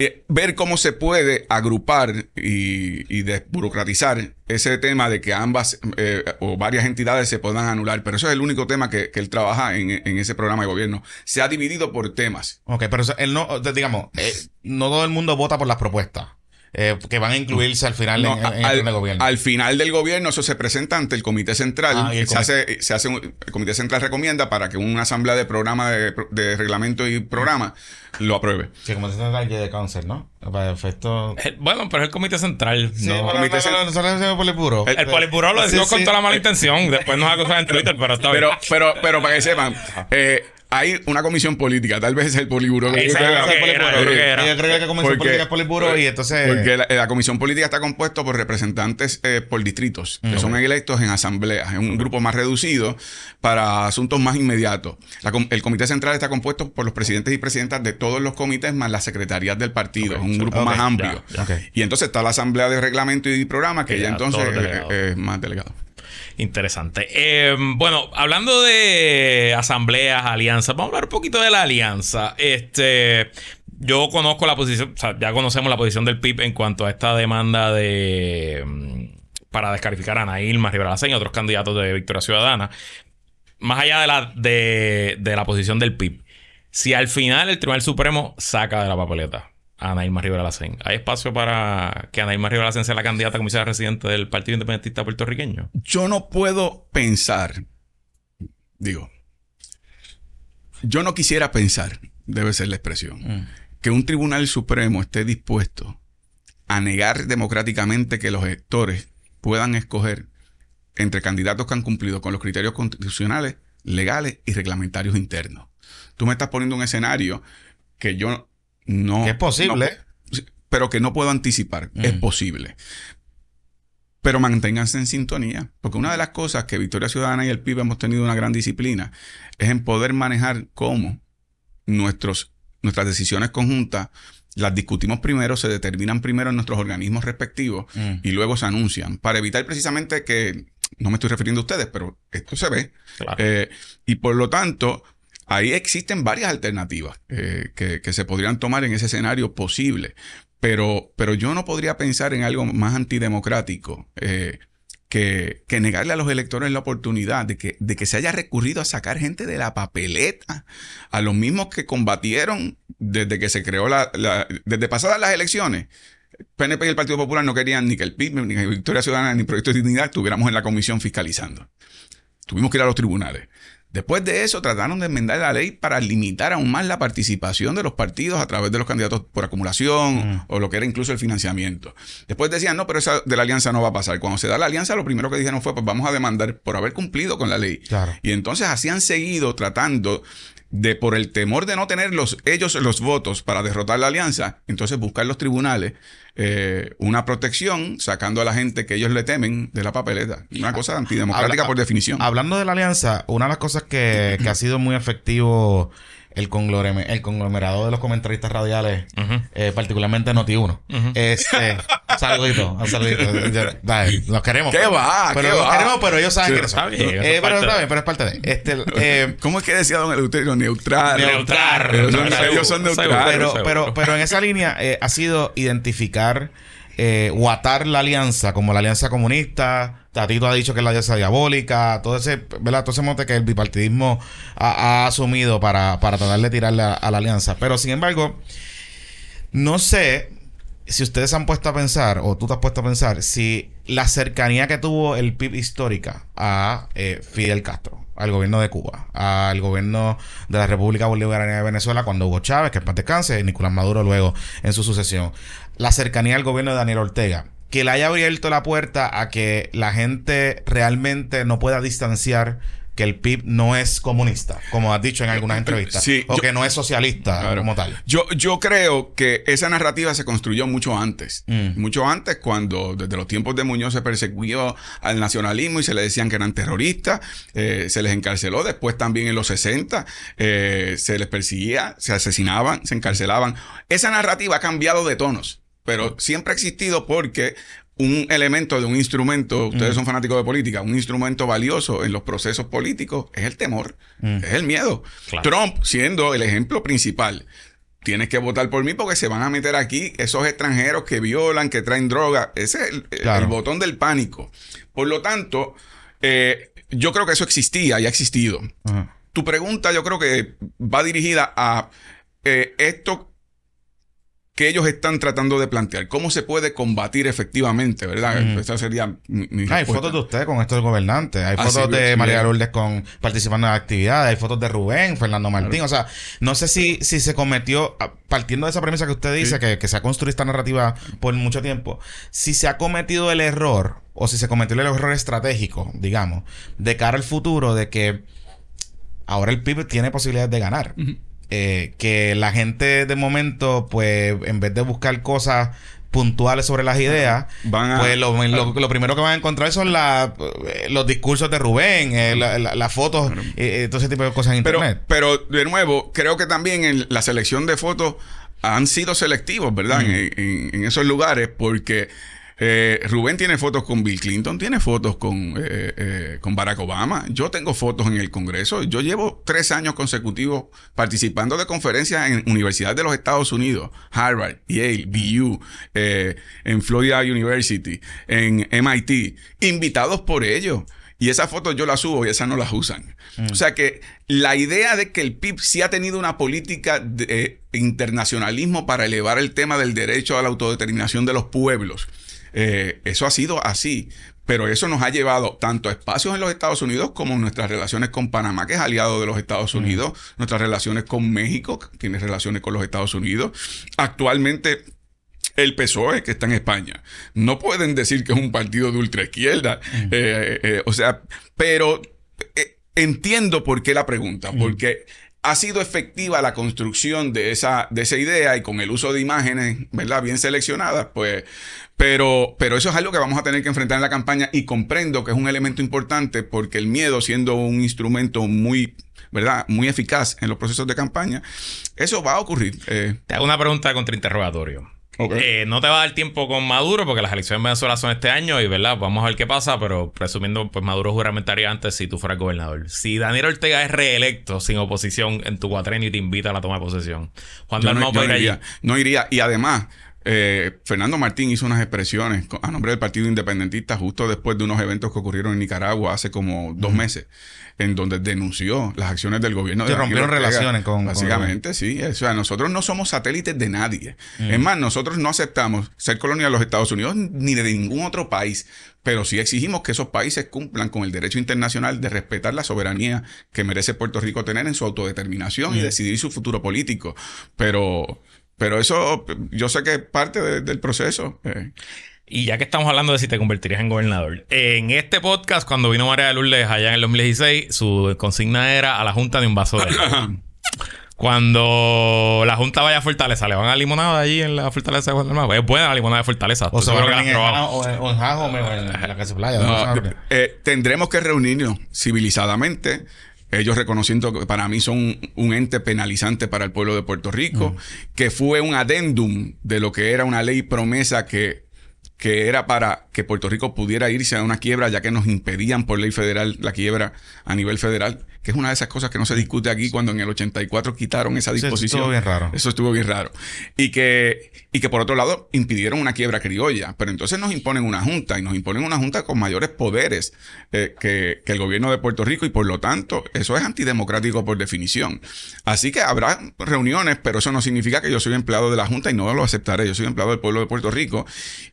Eh, ver cómo se puede agrupar y, y desburocratizar ese tema de que ambas eh, o varias entidades se puedan anular. Pero eso es el único tema que, que él trabaja en, en ese programa de gobierno. Se ha dividido por temas. Ok, pero él no, digamos, eh, no todo el mundo vota por las propuestas eh, que van a incluirse al final No, en, en el al, plan de gobierno. al final del gobierno eso se presenta ante el comité central. Ah, el se comité- hace, se hace un- el comité central recomienda para que una asamblea de programa de, de reglamento y programa lo apruebe. Sí, como se trata de cáncer, ¿no? Para efecto... Eh, Bueno, pero es el comité central. Sí, no. comité no, no, no, nosotros hacemos polipuro. El- El polipuro lo Sí, decimos con sí. toda la mala intención. Después nos acusan en Twitter, pero está bien. Pero, pero, pero para que sepan, eh, hay una comisión política, tal vez es el poliburo. Ese Yo creo que era, polipuro. creo que era. Yo creo que comenzó Porque- política es polipuro y entonces... Porque la, la comisión política está compuesta por representantes eh, por distritos, que son electos en asambleas, en un grupo más reducido para asuntos más inmediatos. La el comité central está compuesto por los presidentes y presidentas de todos los comités más las secretarías del partido, es un grupo más amplio. ya. Y entonces está la asamblea de reglamento y programa, que Que ya ya entonces eh, eh, es más delegado. Interesante. Eh, bueno, hablando de asambleas, alianzas, vamos a hablar un poquito de la alianza. Este, yo conozco la posición, o sea, ya conocemos la posición del PIB en cuanto a esta demanda de mm, para descalificar a Ana Irma Rivera y otros candidatos de Victoria Ciudadana. Más allá de la, de, de la posición del PIB, si al final el Tribunal Supremo saca de la papeleta a Irma Rivera Lacén, ¿hay espacio para que Ana Irma Rivera Lacén sea la candidata a comisaria residente del Partido Independentista puertorriqueño? Yo no puedo pensar, digo, yo no quisiera pensar, debe ser la expresión, Mm. que un tribunal supremo esté dispuesto a negar democráticamente que los electores puedan escoger entre candidatos que han cumplido con los criterios constitucionales, legales y reglamentarios internos. Tú me estás poniendo un escenario que yo no... Que es posible. no- pero que no puedo anticipar. Es posible. Pero manténganse en sintonía. Porque una de las cosas que Victoria Ciudadana y el PIB hemos tenido una gran disciplina es en poder manejar cómo nuestros, nuestras decisiones conjuntas las discutimos primero, se determinan primero en nuestros organismos respectivos Mm. y luego se anuncian. Para evitar precisamente que, no me estoy refiriendo a ustedes, pero esto se ve. Claro. Eh, y por lo tanto, ahí existen varias alternativas eh, que, se podrían tomar en ese escenario posible. Pero, pero yo no podría pensar en algo más antidemocrático eh, que, negarle a los electores la oportunidad de que, de que se haya recurrido a sacar gente de la papeleta, a los mismos que combatieron desde que se creó la, la- desde pasadas las elecciones. PNP y el Partido Popular no querían ni que el PIB, ni que Victoria Ciudadana, ni Proyecto de Dignidad estuviéramos en la comisión fiscalizando. Tuvimos que ir a los tribunales. Después de eso, trataron de enmendar la ley para limitar aún más la participación de los partidos a través de los candidatos por acumulación o lo que era incluso el financiamiento. Después decían, no, pero esa de la alianza no va a pasar. Cuando se da la alianza, lo primero que dijeron fue, pues vamos a demandar por haber cumplido con la ley. Claro. Y entonces así han seguido tratando de por el temor de no tener los, ellos los votos para derrotar la alianza, entonces buscar los tribunales eh, una protección sacando a la gente que ellos le temen de la papeleta. Una cosa antidemocrática Habla- por definición. Hablando de la alianza, una de las cosas que, que ha sido muy efectivo el, conglomerado de los comentaristas radiales, eh, particularmente Noti1. Este, un saludito, un saludito. Dale, los queremos. ¿Qué va? Pero ¿Qué los va? queremos, pero ellos saben Sí, que son. está bien, eso Eh, pero está bien, pero es parte de. Este, eh, ¿Cómo es que decía don Eleuterio? Neutral. Neutral. Ellos son, ellos son neutrales. pero, pero, pero en esa línea eh, ha sido identificar eh, o atar la alianza como la alianza comunista. Tatito ha dicho que es la alianza diabólica. Todo ese, ¿verdad? Todo ese monte que el bipartidismo ha, asumido para, para tratar de tirarle a, la alianza. Pero sin embargo, no sé si ustedes han puesto a pensar, o tú te has puesto a pensar, si la cercanía que tuvo el PIB histórica a eh, Fidel Castro, al gobierno de Cuba, al gobierno de la República Bolivariana de Venezuela, cuando Hugo Chávez, que es paz descanse, Nicolás Maduro luego en su sucesión, la cercanía al gobierno de Daniel Ortega, que le haya abierto la puerta a que la gente realmente no pueda distanciar que el PIB no es comunista, como has dicho en algunas entrevistas, Sí, o yo- que no es socialista Claro. como tal. Yo, yo creo que esa narrativa se construyó mucho antes. Mm. Mucho antes, cuando desde los tiempos de Muñoz se persiguió al nacionalismo y se le decían que eran terroristas, eh, se les encarceló. Después también en los 60 eh, se les perseguía, se asesinaban, se encarcelaban. Esa narrativa ha cambiado de tonos, pero siempre ha existido porque un elemento de un instrumento, ustedes son fanáticos de política, un instrumento valioso en los procesos políticos es el temor, es el miedo. Claro. Trump siendo el ejemplo principal. Tienes que votar por mí porque se van a meter aquí esos extranjeros que violan, que traen droga. Ese es el, el- Claro. el botón del pánico. Por lo tanto, eh, yo creo que eso existía y ha existido. Ajá. Tu pregunta yo creo que va dirigida a eh, esto que ellos están tratando de plantear. ¿Cómo se puede combatir efectivamente, verdad? Ujú. Esa sería mi, mi Hay fotos de usted con estos gobernantes. Hay Ah, fotos sí, de María bien. Lourdes con participando en actividades. Hay fotos de Rubén, Fernando Martín. O sea, no sé si, si se cometió, partiendo de esa premisa que usted dice, Sí. que, que se ha construido esta narrativa por mucho tiempo, si se ha cometido el error, o si se cometió el error estratégico, digamos, de cara al futuro, de que ahora el PIB tiene posibilidades de ganar. Eh, que la gente de momento, pues, en vez de buscar cosas puntuales sobre las ideas, Van a- pues lo, lo- lo primero que van a encontrar son la- eh, los discursos de Rubén, eh, la- la- las fotos, eh, eh, todo ese tipo de cosas en Pero, internet. pero de nuevo, creo que también en la selección de fotos han sido selectivos, ¿verdad? En, en- en esos lugares, porque eh, Rubén tiene fotos con Bill Clinton, tiene fotos con, eh, eh, con Barack Obama. Yo tengo fotos en el Congreso. Yo llevo tres años consecutivos participando de conferencias en universidades de los Estados Unidos, Harvard, Yale, BU, eh, en Florida University, en MIT, invitados por ellos. Y esas fotos yo las subo y esas no las usan. O sea que la idea de que el PIB sí ha tenido una política de eh, internacionalismo para elevar el tema del derecho a la autodeterminación de los pueblos, eh, eso ha sido así. Pero eso nos ha llevado tanto a espacios en los Estados Unidos como nuestras relaciones con Panamá, que es aliado de los Estados Unidos, nuestras relaciones con México, que tiene relaciones con los Estados Unidos. Actualmente el PSOE, que está en España. No pueden decir que es un partido de ultraizquierda. Eh, eh, o sea, pero eh, entiendo por qué la pregunta. Porque ha sido efectiva la construcción de esa, de esa idea y con el uso de imágenes, ¿verdad? Bien seleccionadas, pues. Pero, pero eso es algo que vamos a tener que enfrentar en la campaña y comprendo que es un elemento importante porque el miedo, siendo un instrumento muy, ¿verdad? Muy eficaz en los procesos de campaña, eso va a ocurrir. Eh, Te hago una pregunta contra interrogatorio. Eh, no te va a dar tiempo con Maduro porque las elecciones en Venezuela son este año y, ¿verdad? Vamos a ver qué pasa, pero presumiendo, pues Maduro juramentaría antes si tú fueras gobernador. Si Daniel Ortega es reelecto sin oposición en tu cuatrenio y te invita a la toma de posesión, Juan Dalmau no, no ir iría, allí. no iría. Y además, eh, Fernando Martín hizo unas expresiones a nombre del Partido Independentista justo después de unos eventos que ocurrieron en Nicaragua hace como dos meses, en donde denunció las acciones del gobierno. De rompieron relaciones con... Básicamente, sí. O sea, nosotros no somos satélites de nadie. Es más, nosotros no aceptamos ser colonia de los Estados Unidos ni de ningún otro país, pero sí exigimos que esos países cumplan con el derecho internacional de respetar la soberanía que merece Puerto Rico tener en su autodeterminación y decidir su futuro político. Pero pero eso, yo sé que es parte del proceso. Eh. Y ya que estamos hablando de si te convertirías en gobernador, en este podcast, cuando vino María de Lourdes allá en el 2016, su consigna era a la Junta de un vaso de. Cuando la Junta vaya a Fortaleza, ¿le van a limonada allí en la Fortaleza de Guadalajara? Es buena la limonada de Fortaleza. O, se en, o, en, Jajo o en, la Casa Playa. eh, tendremos que reunirnos civilizadamente ellos reconociendo que para mí son un ente penalizante para el pueblo de Puerto Rico, que fue un adendum de lo que era una ley promesa que, que era para que Puerto Rico pudiera irse a una quiebra, ya que nos impedían por ley federal la quiebra a nivel federal que es una de esas cosas que no se discute aquí cuando en el 84 quitaron esa disposición. eso estuvo bien raro. Eso estuvo bien raro. Y que, y que por otro lado impidieron una quiebra criolla. Pero entonces nos imponen una junta y nos imponen una junta con mayores poderes eh, que, que el gobierno de Puerto Rico y por lo tanto eso es antidemocrático por definición. Así que habrá reuniones, pero eso no significa que yo soy empleado de la junta y no lo aceptaré. Yo soy empleado del pueblo de Puerto Rico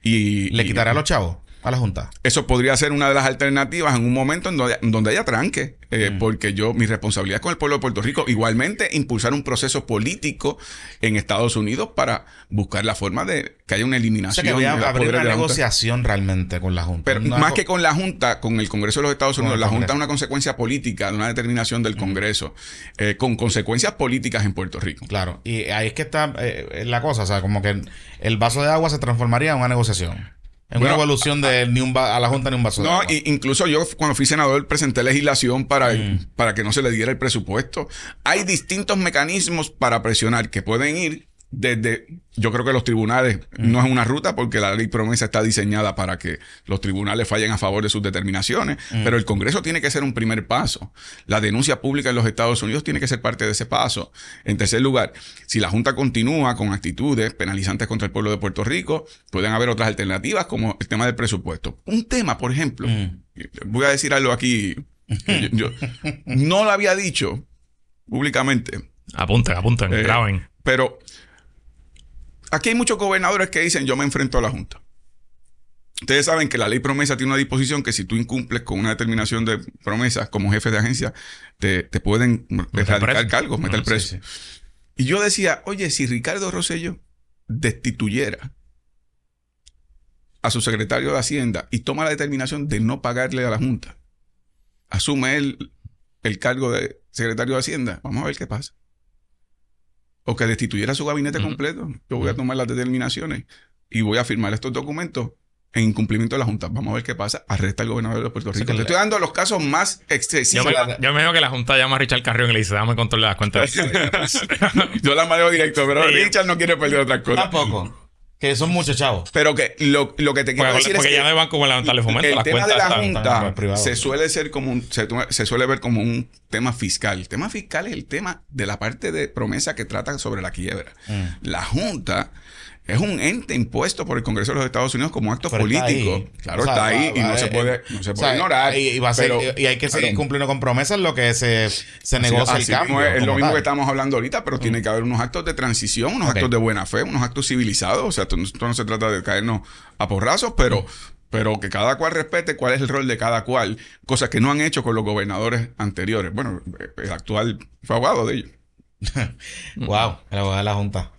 y... ¿Le quitaré a los chavos? A la Junta. Eso podría ser una de las alternativas en un momento en donde, haya tranque, eh, mm. porque yo, mi responsabilidad es con el pueblo de Puerto Rico, igualmente impulsar un proceso político en Estados Unidos para buscar la forma de que haya una eliminación. O sea, que una negociación realmente con la Junta. Pero más que con la Junta, con el Congreso de los Estados Unidos, la Junta es una consecuencia política de una determinación del mm. Congreso, eh, con consecuencias políticas en Puerto Rico. Claro, y ahí es que está eh, la cosa, o sea, como que el vaso de agua se transformaría en una negociación. En una evolución de ni un a la Junta ni un vaso. No, incluso yo cuando fui senador presenté legislación para, mm. para que no se le diera el presupuesto. Hay distintos mecanismos para presionar que pueden ir desde, yo creo que los tribunales no es una ruta porque la ley promesa está diseñada para que los tribunales fallen a favor de sus determinaciones, pero el Congreso tiene que ser un primer paso. La denuncia pública en los Estados Unidos tiene que ser parte de ese paso. En tercer lugar, si la Junta continúa con actitudes penalizantes contra el pueblo de Puerto Rico, pueden haber otras alternativas como el tema del presupuesto. Un tema, por ejemplo, voy a decir algo aquí, yo, no lo había dicho públicamente. Apunten, apunten, eh, graben. Pero Aquí hay muchos gobernadores que dicen yo me enfrento a la Junta. Ustedes saben que la ley promesa tiene una disposición que si tú incumples con una determinación de promesas como jefe de agencia, te, pueden erradicar cargos, meter ah, preso. Y yo decía, oye, si Ricardo Rosello destituyera a su secretario de Hacienda y toma la determinación de no pagarle a la Junta, asume él el cargo de secretario de Hacienda, vamos a ver qué pasa o que destituyera su gabinete completo. Yo voy a tomar las determinaciones y voy a firmar estos documentos en incumplimiento de la Junta. Vamos a ver qué pasa. Arresta al gobernador de Puerto Rico. Te estoy dando los casos más excesivos. Yo me, yo que la Junta llama a Richard Carrión y le dice, dame control de las cuentas. yo la manejo directo, pero Richard no quiere perder otras cosas. Tampoco. Que son muchos chavos. Pero que lo, que te quiero decir es que. ya no van como levantarle fomento. El tema de la Junta se suele ser como un, se, suele ver como un tema fiscal. El tema fiscal es el tema de la parte de promesa que trata sobre la quiebra. Mm. La Junta es un ente impuesto por el Congreso de los Estados Unidos como acto político. claro, está ahí y no se puede, no se puede ignorar. Y, y, hay que seguir cumpliendo con promesas lo que se, se negocia el cambio. Es, lo mismo que estamos hablando ahorita, pero tiene mm. que haber unos actos de transición, unos actos de buena fe, unos actos civilizados. O sea, esto, no se trata de caernos a porrazos, pero, mm. pero que cada cual respete cuál es el rol de cada cual, cosas que no han hecho con los gobernadores anteriores. Bueno, el actual fue abogado de ellos. Wow, el abogado de la Junta.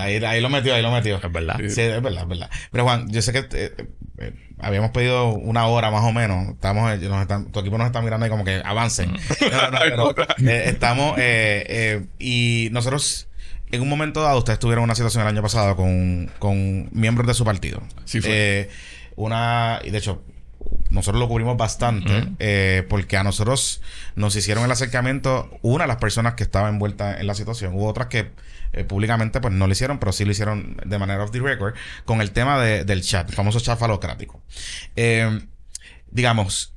ahí, lo metió, ahí lo metió. Es verdad. Sí, es verdad, es verdad. Pero Juan, yo sé que eh, eh, habíamos pedido una hora más o menos. Estamos, eh, nos tu equipo nos está mirando y como que avancen. estamos, y nosotros, en un momento dado, ustedes tuvieron una situación el año pasado con, con miembros de su partido. Sí, fue. una, y de hecho, nosotros lo cubrimos bastante eh, porque a nosotros nos hicieron el acercamiento una de las personas que estaba envuelta en la situación, hubo otras que eh, públicamente pues no lo hicieron, pero sí lo hicieron de manera off the record con el tema del chat, el famoso chat falocrático. Eh, digamos,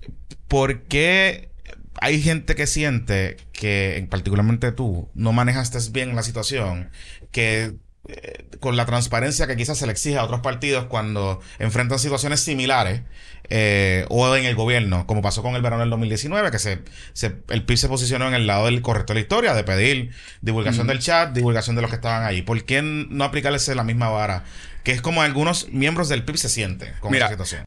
¿por qué hay gente que siente que, particularmente tú, no manejaste bien la situación, que con la transparencia que quizás se le exige a otros partidos cuando enfrentan situaciones similares eh, o en el gobierno, como pasó con el verano del 2019, que se, se, el PIB se posicionó en el lado del correcto de la historia, de pedir divulgación del chat, divulgación de los que estaban ahí. ¿Por qué no aplicarles la misma vara? Que es como algunos miembros del PIB se sienten con esa situación.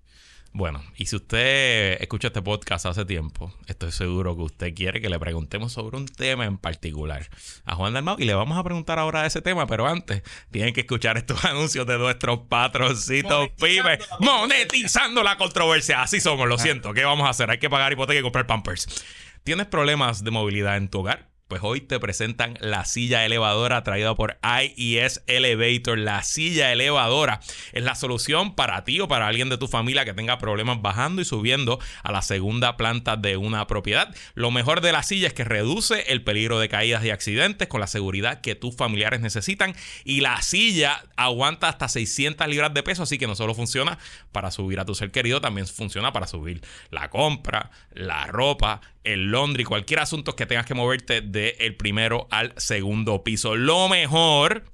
Bueno, y si usted escucha este podcast hace tiempo, estoy seguro que usted quiere que le preguntemos sobre un tema en particular a Juan Dalmau y le vamos a preguntar ahora de ese tema, pero antes tienen que escuchar estos anuncios de nuestros patroncitos pymes monetizando la controversia. Así somos, lo siento. ¿Qué vamos a hacer? Hay que pagar hipoteca y comprar pampers. ¿Tienes problemas de movilidad en tu hogar? Pues hoy te presentan la silla elevadora traída por IES Elevator. La silla elevadora es la solución para ti o para alguien de tu familia que tenga problemas bajando y subiendo a la segunda planta de una propiedad. Lo mejor de la silla es que reduce el peligro de caídas y accidentes con la seguridad que tus familiares necesitan. Y la silla aguanta hasta 600 libras de peso, así que no solo funciona para subir a tu ser querido, también funciona para subir la compra, la ropa, el laundry, cualquier asunto que tengas que moverte del primero al segundo piso. Lo mejor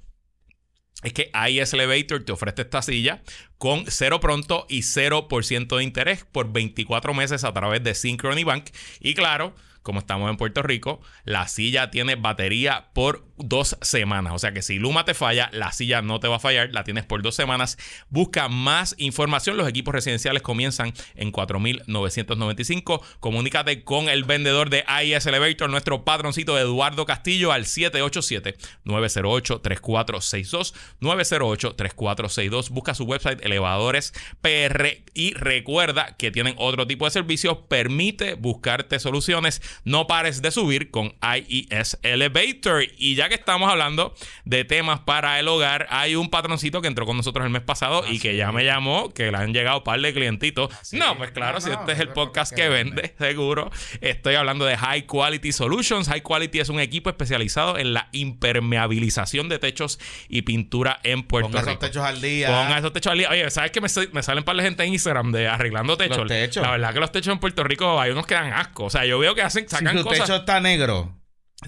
es que IS Elevator te ofrece esta silla con cero pronto y 0% de interés por 24 meses a través de Synchrony Bank. Y claro, como estamos en Puerto Rico, la silla tiene batería por dos semanas. O sea que si Luma te falla, la silla no te va a fallar, la tienes por dos semanas. Busca más información. Los equipos residenciales comienzan en 4.995. Comunícate con el vendedor de IS Elevator, nuestro patroncito Eduardo Castillo, al 787-908-3462. 908-3462. Busca su website Elevadores PR y recuerda que tienen otro tipo de servicios. Permite buscarte soluciones. No pares de subir con IES Elevator. Y ya que estamos hablando de temas para el hogar, hay un patroncito que entró con nosotros el mes pasado y que ya me llamó, que le han llegado un par de clientitos. No, pues claro, si este es el podcast que vende, seguro. Estoy hablando de High Quality Solutions. High Quality es un equipo especializado en la impermeabilización de techos y pintura en Puerto Rico. Ponga esos techos al día. Ponga esos techos al día. Oye, ¿sabes que me, me salen para la gente en Instagram de arreglando techos? Los techos. La verdad que los techos en Puerto Rico hay unos que dan asco. O sea, yo veo que hacen, sacan si tu cosas. techo está negro,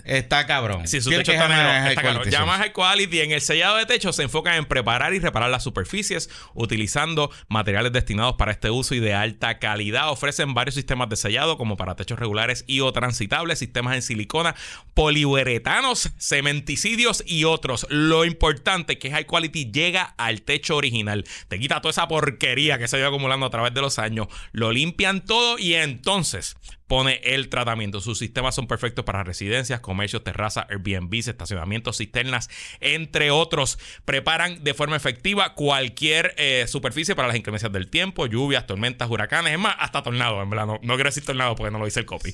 Está cabrón. Si su techo está negro, está cabrón. Quality Llama a Solutions. High Quality. En el sellado de techo se enfocan en preparar y reparar las superficies utilizando materiales destinados para este uso y de alta calidad. Ofrecen varios sistemas de sellado como para techos regulares y o transitables, sistemas en silicona, poliuretanos, cementicidios y otros. Lo importante es que High Quality llega al techo original. Te quita toda esa porquería que se ha ido acumulando a través de los años. Lo limpian todo y entonces pone el tratamiento. Sus sistemas son perfectos para residencias, comercios, terrazas, Airbnb, estacionamientos, cisternas, entre otros. Preparan de forma efectiva cualquier eh, superficie para las inclemencias del tiempo, lluvias, tormentas, huracanes, es más, hasta tornados. En verdad, no, no quiero decir tornado porque no lo dice el copy.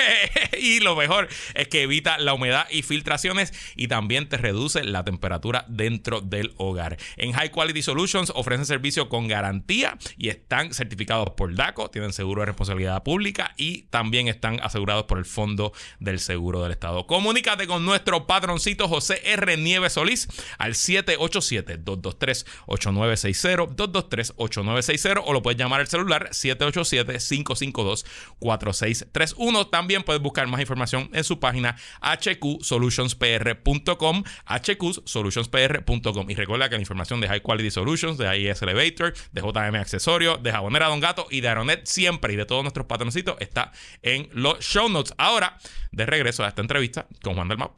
y lo mejor es que evita la humedad y filtraciones y también te reduce la temperatura dentro del hogar. En High Quality Solutions ofrecen servicio con garantía y están certificados por DACO, tienen seguro de responsabilidad pública y también están asegurados por el Fondo del Seguro del Estado. Comunícate con nuestro patroncito José R. Nieves Solís al 787-223-8960, 223-8960 o lo puedes llamar al celular 787-552-4631. También puedes buscar más información en su página hqsolutionspr.com, hqsolutionspr.com. Y recuerda que la información de High Quality Solutions, de IES Elevator, de JM Accesorio, de Jabonera Don Gato y de Aeronet siempre y de todos nuestros patroncitos está en los show notes. Ahora, de regreso a esta entrevista con Juan del Map.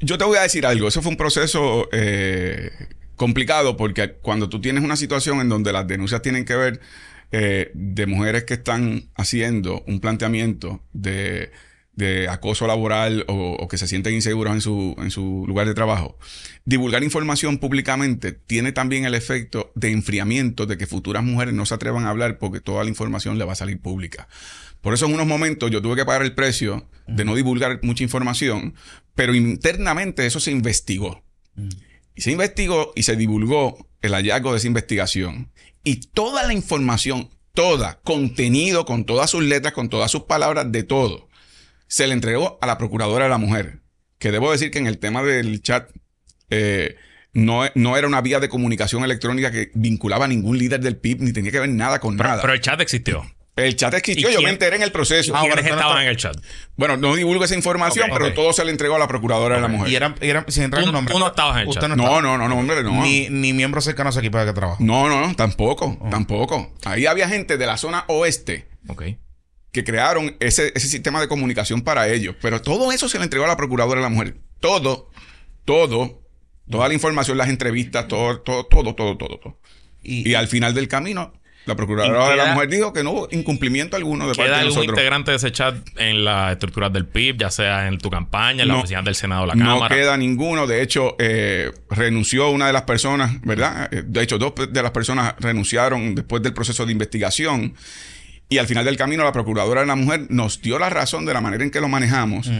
Yo te voy a decir algo. Eso fue un proceso eh, complicado porque cuando tú tienes una situación en donde las denuncias tienen que ver eh, de mujeres que están haciendo un planteamiento de, de acoso laboral o, o que se sienten inseguros en su, en su lugar de trabajo, divulgar información públicamente tiene también el efecto de enfriamiento de que futuras mujeres no se atrevan a hablar porque toda la información le va a salir pública. Por eso en unos momentos yo tuve que pagar el precio de no divulgar mucha información, pero internamente eso se investigó. Y se investigó y se divulgó el hallazgo de esa investigación. Y toda la información, toda, contenido, con todas sus letras, con todas sus palabras, de todo, se le entregó a la Procuradora de la Mujer. Que debo decir que en el tema del chat eh, no, no era una vía de comunicación electrónica que vinculaba a ningún líder del PIB ni tenía que ver nada con Pero, nada. pero el chat existió. El chat existió, ¿Y yo quién- me enteré en el proceso. Ah, ¿Quiénes no estaban en el chat? Bueno, no divulgo esa información, pero todo se le entregó a la procuradora de la mujer. Y eran, eran sin entrar en nombre. tú no estabas en el Usted chat. no, no, no, no, no, hombre, no. Ni, ni miembro cercano a ese equipo de que trabaja. No, no, no, tampoco, Oh. tampoco. Ahí había gente de la zona oeste Ok. Que crearon ese, ese sistema de comunicación para ellos. Pero todo eso se le entregó a la procuradora de la mujer. Todo, todo, toda la información, las entrevistas, todo, todo, todo, todo, todo. todo. Y, Y al final del camino, la ¿Y procuradora de la mujer dijo que no hubo incumplimiento alguno de parte ¿Queda de algún nosotros. integrante de ese chat en las estructuras del PIB, ya sea en tu campaña, en la No. oficina del Senado o la No Cámara? queda ninguno. De hecho, eh, renunció una de las personas, ¿verdad? Eh, De hecho, dos de las personas renunciaron después del proceso de investigación. Y al final del camino, la procuradora de la mujer nos dio la razón de la manera en que lo manejamos.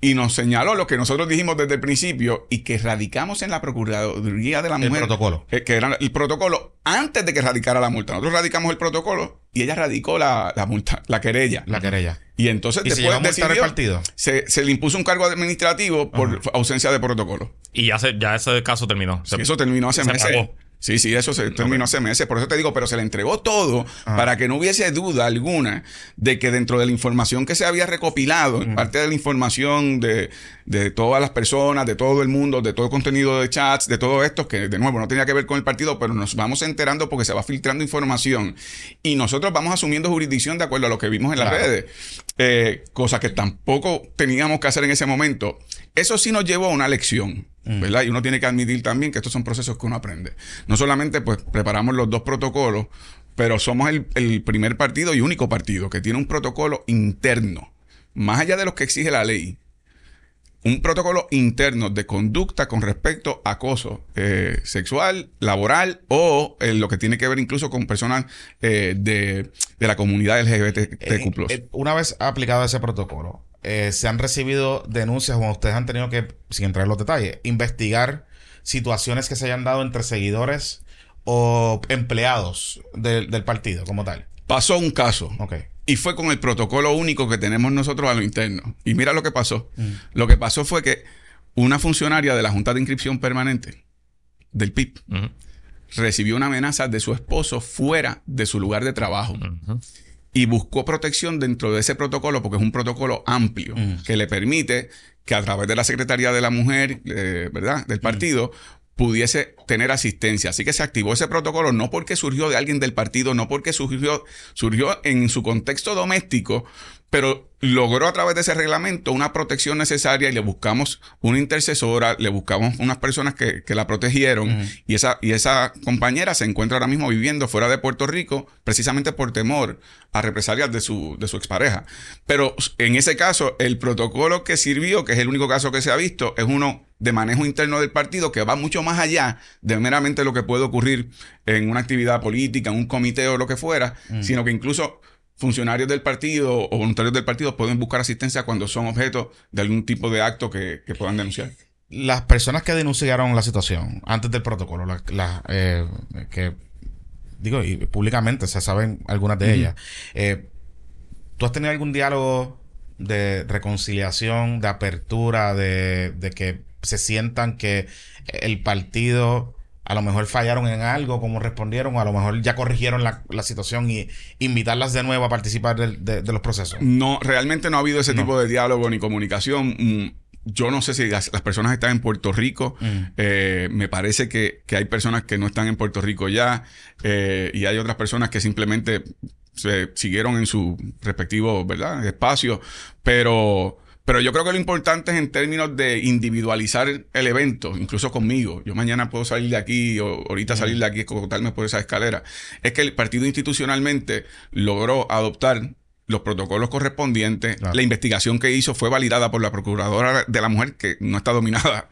Y nos señaló lo que nosotros dijimos desde el principio y que radicamos en la Procuraduría de la El Mujer. protocolo. eh, que era el protocolo antes de que radicara la multa. Nosotros radicamos el protocolo y ella radicó la, la multa, la querella. la querella. Y entonces ¿Y se después a multar el decidió- partido? Se, se le impuso un cargo administrativo por ausencia de protocolo. Y ya, se, ya ese caso terminó. Sí, eso terminó hace se meses. pagó. Sí, sí, eso se terminó hace meses. Por eso te digo, pero se le entregó todo para que no hubiese duda alguna de que dentro de la información que se había recopilado, en parte de la información de, de todas las personas, de todo el mundo, de todo el contenido de chats, de todo esto, que de nuevo no tenía que ver con el partido, pero nos vamos enterando porque se va filtrando información y nosotros vamos asumiendo jurisdicción de acuerdo a lo que vimos en las Claro. redes. Eh, cosa que tampoco teníamos que hacer en ese momento. Eso sí nos llevó a una lección, ¿verdad? Y uno tiene que admitir también que estos son procesos que uno aprende. No solamente pues preparamos los dos protocolos, pero somos el, el primer partido y único partido que tiene un protocolo interno, más allá de lo que exige la ley. Un protocolo interno de conducta con respecto a acoso eh, sexual, laboral o eh, lo que tiene que ver incluso con personas eh, de, de la comunidad LGBTQ+. Eh, una vez aplicado ese protocolo, eh, se han recibido denuncias o ustedes han tenido que, sin entrar en los detalles, investigar situaciones que se hayan dado entre seguidores o empleados del, del partido como tal. Pasó un caso. Ok. Y fue con el protocolo único que tenemos nosotros a lo interno. Y mira lo que pasó. Lo que pasó fue que una funcionaria de la Junta de Inscripción Permanente del PIB recibió una amenaza de su esposo fuera de su lugar de trabajo. Y buscó protección dentro de ese protocolo porque es un protocolo amplio Mm. que le permite que a través de la Secretaría de la Mujer, eh, ¿verdad? Del partido, pudiese tener asistencia. Así que se activó ese protocolo no porque surgió de alguien del partido, no porque surgió, surgió en su contexto doméstico, pero logró a través de ese reglamento una protección necesaria y le buscamos una intercesora, le buscamos unas personas que, que la protegieron y, esa, y esa compañera se encuentra ahora mismo viviendo fuera de Puerto Rico precisamente por temor a represalias de su, de su expareja. Pero en ese caso, el protocolo que sirvió, que es el único caso que se ha visto, es uno de manejo interno del partido que va mucho más allá de meramente lo que puede ocurrir en una actividad política, en un comité o lo que fuera, sino que incluso funcionarios del partido o voluntarios del partido pueden buscar asistencia cuando son objeto de algún tipo de acto que, que puedan denunciar. Las personas que denunciaron la situación antes del protocolo, la- la, eh, que digo, y públicamente se saben algunas de ellas, eh, ¿tú has tenido algún diálogo de reconciliación, de apertura, de, de que se sientan que el partido a lo mejor fallaron en algo, como respondieron, o a lo mejor ya corrigieron la, la situación y invitarlas de nuevo a participar del- de, de los procesos? No, realmente no ha habido ese No. tipo de diálogo ni comunicación. Mm, Yo no sé si las, las personas están en Puerto Rico. Mm. Eh, me parece que, que hay personas que no están en Puerto Rico ya. eh, y hay otras personas que simplemente se siguieron en su respectivo, ¿verdad? espacio. Pero, pero yo creo que lo importante es en términos de individualizar el evento, incluso conmigo. Yo mañana puedo salir de aquí o ahorita salir de aquí, escotarme por esa escalera. Es que el partido institucionalmente logró adoptar los protocolos correspondientes. Claro. La investigación que hizo fue validada por la Procuradora de la Mujer, que no está dominada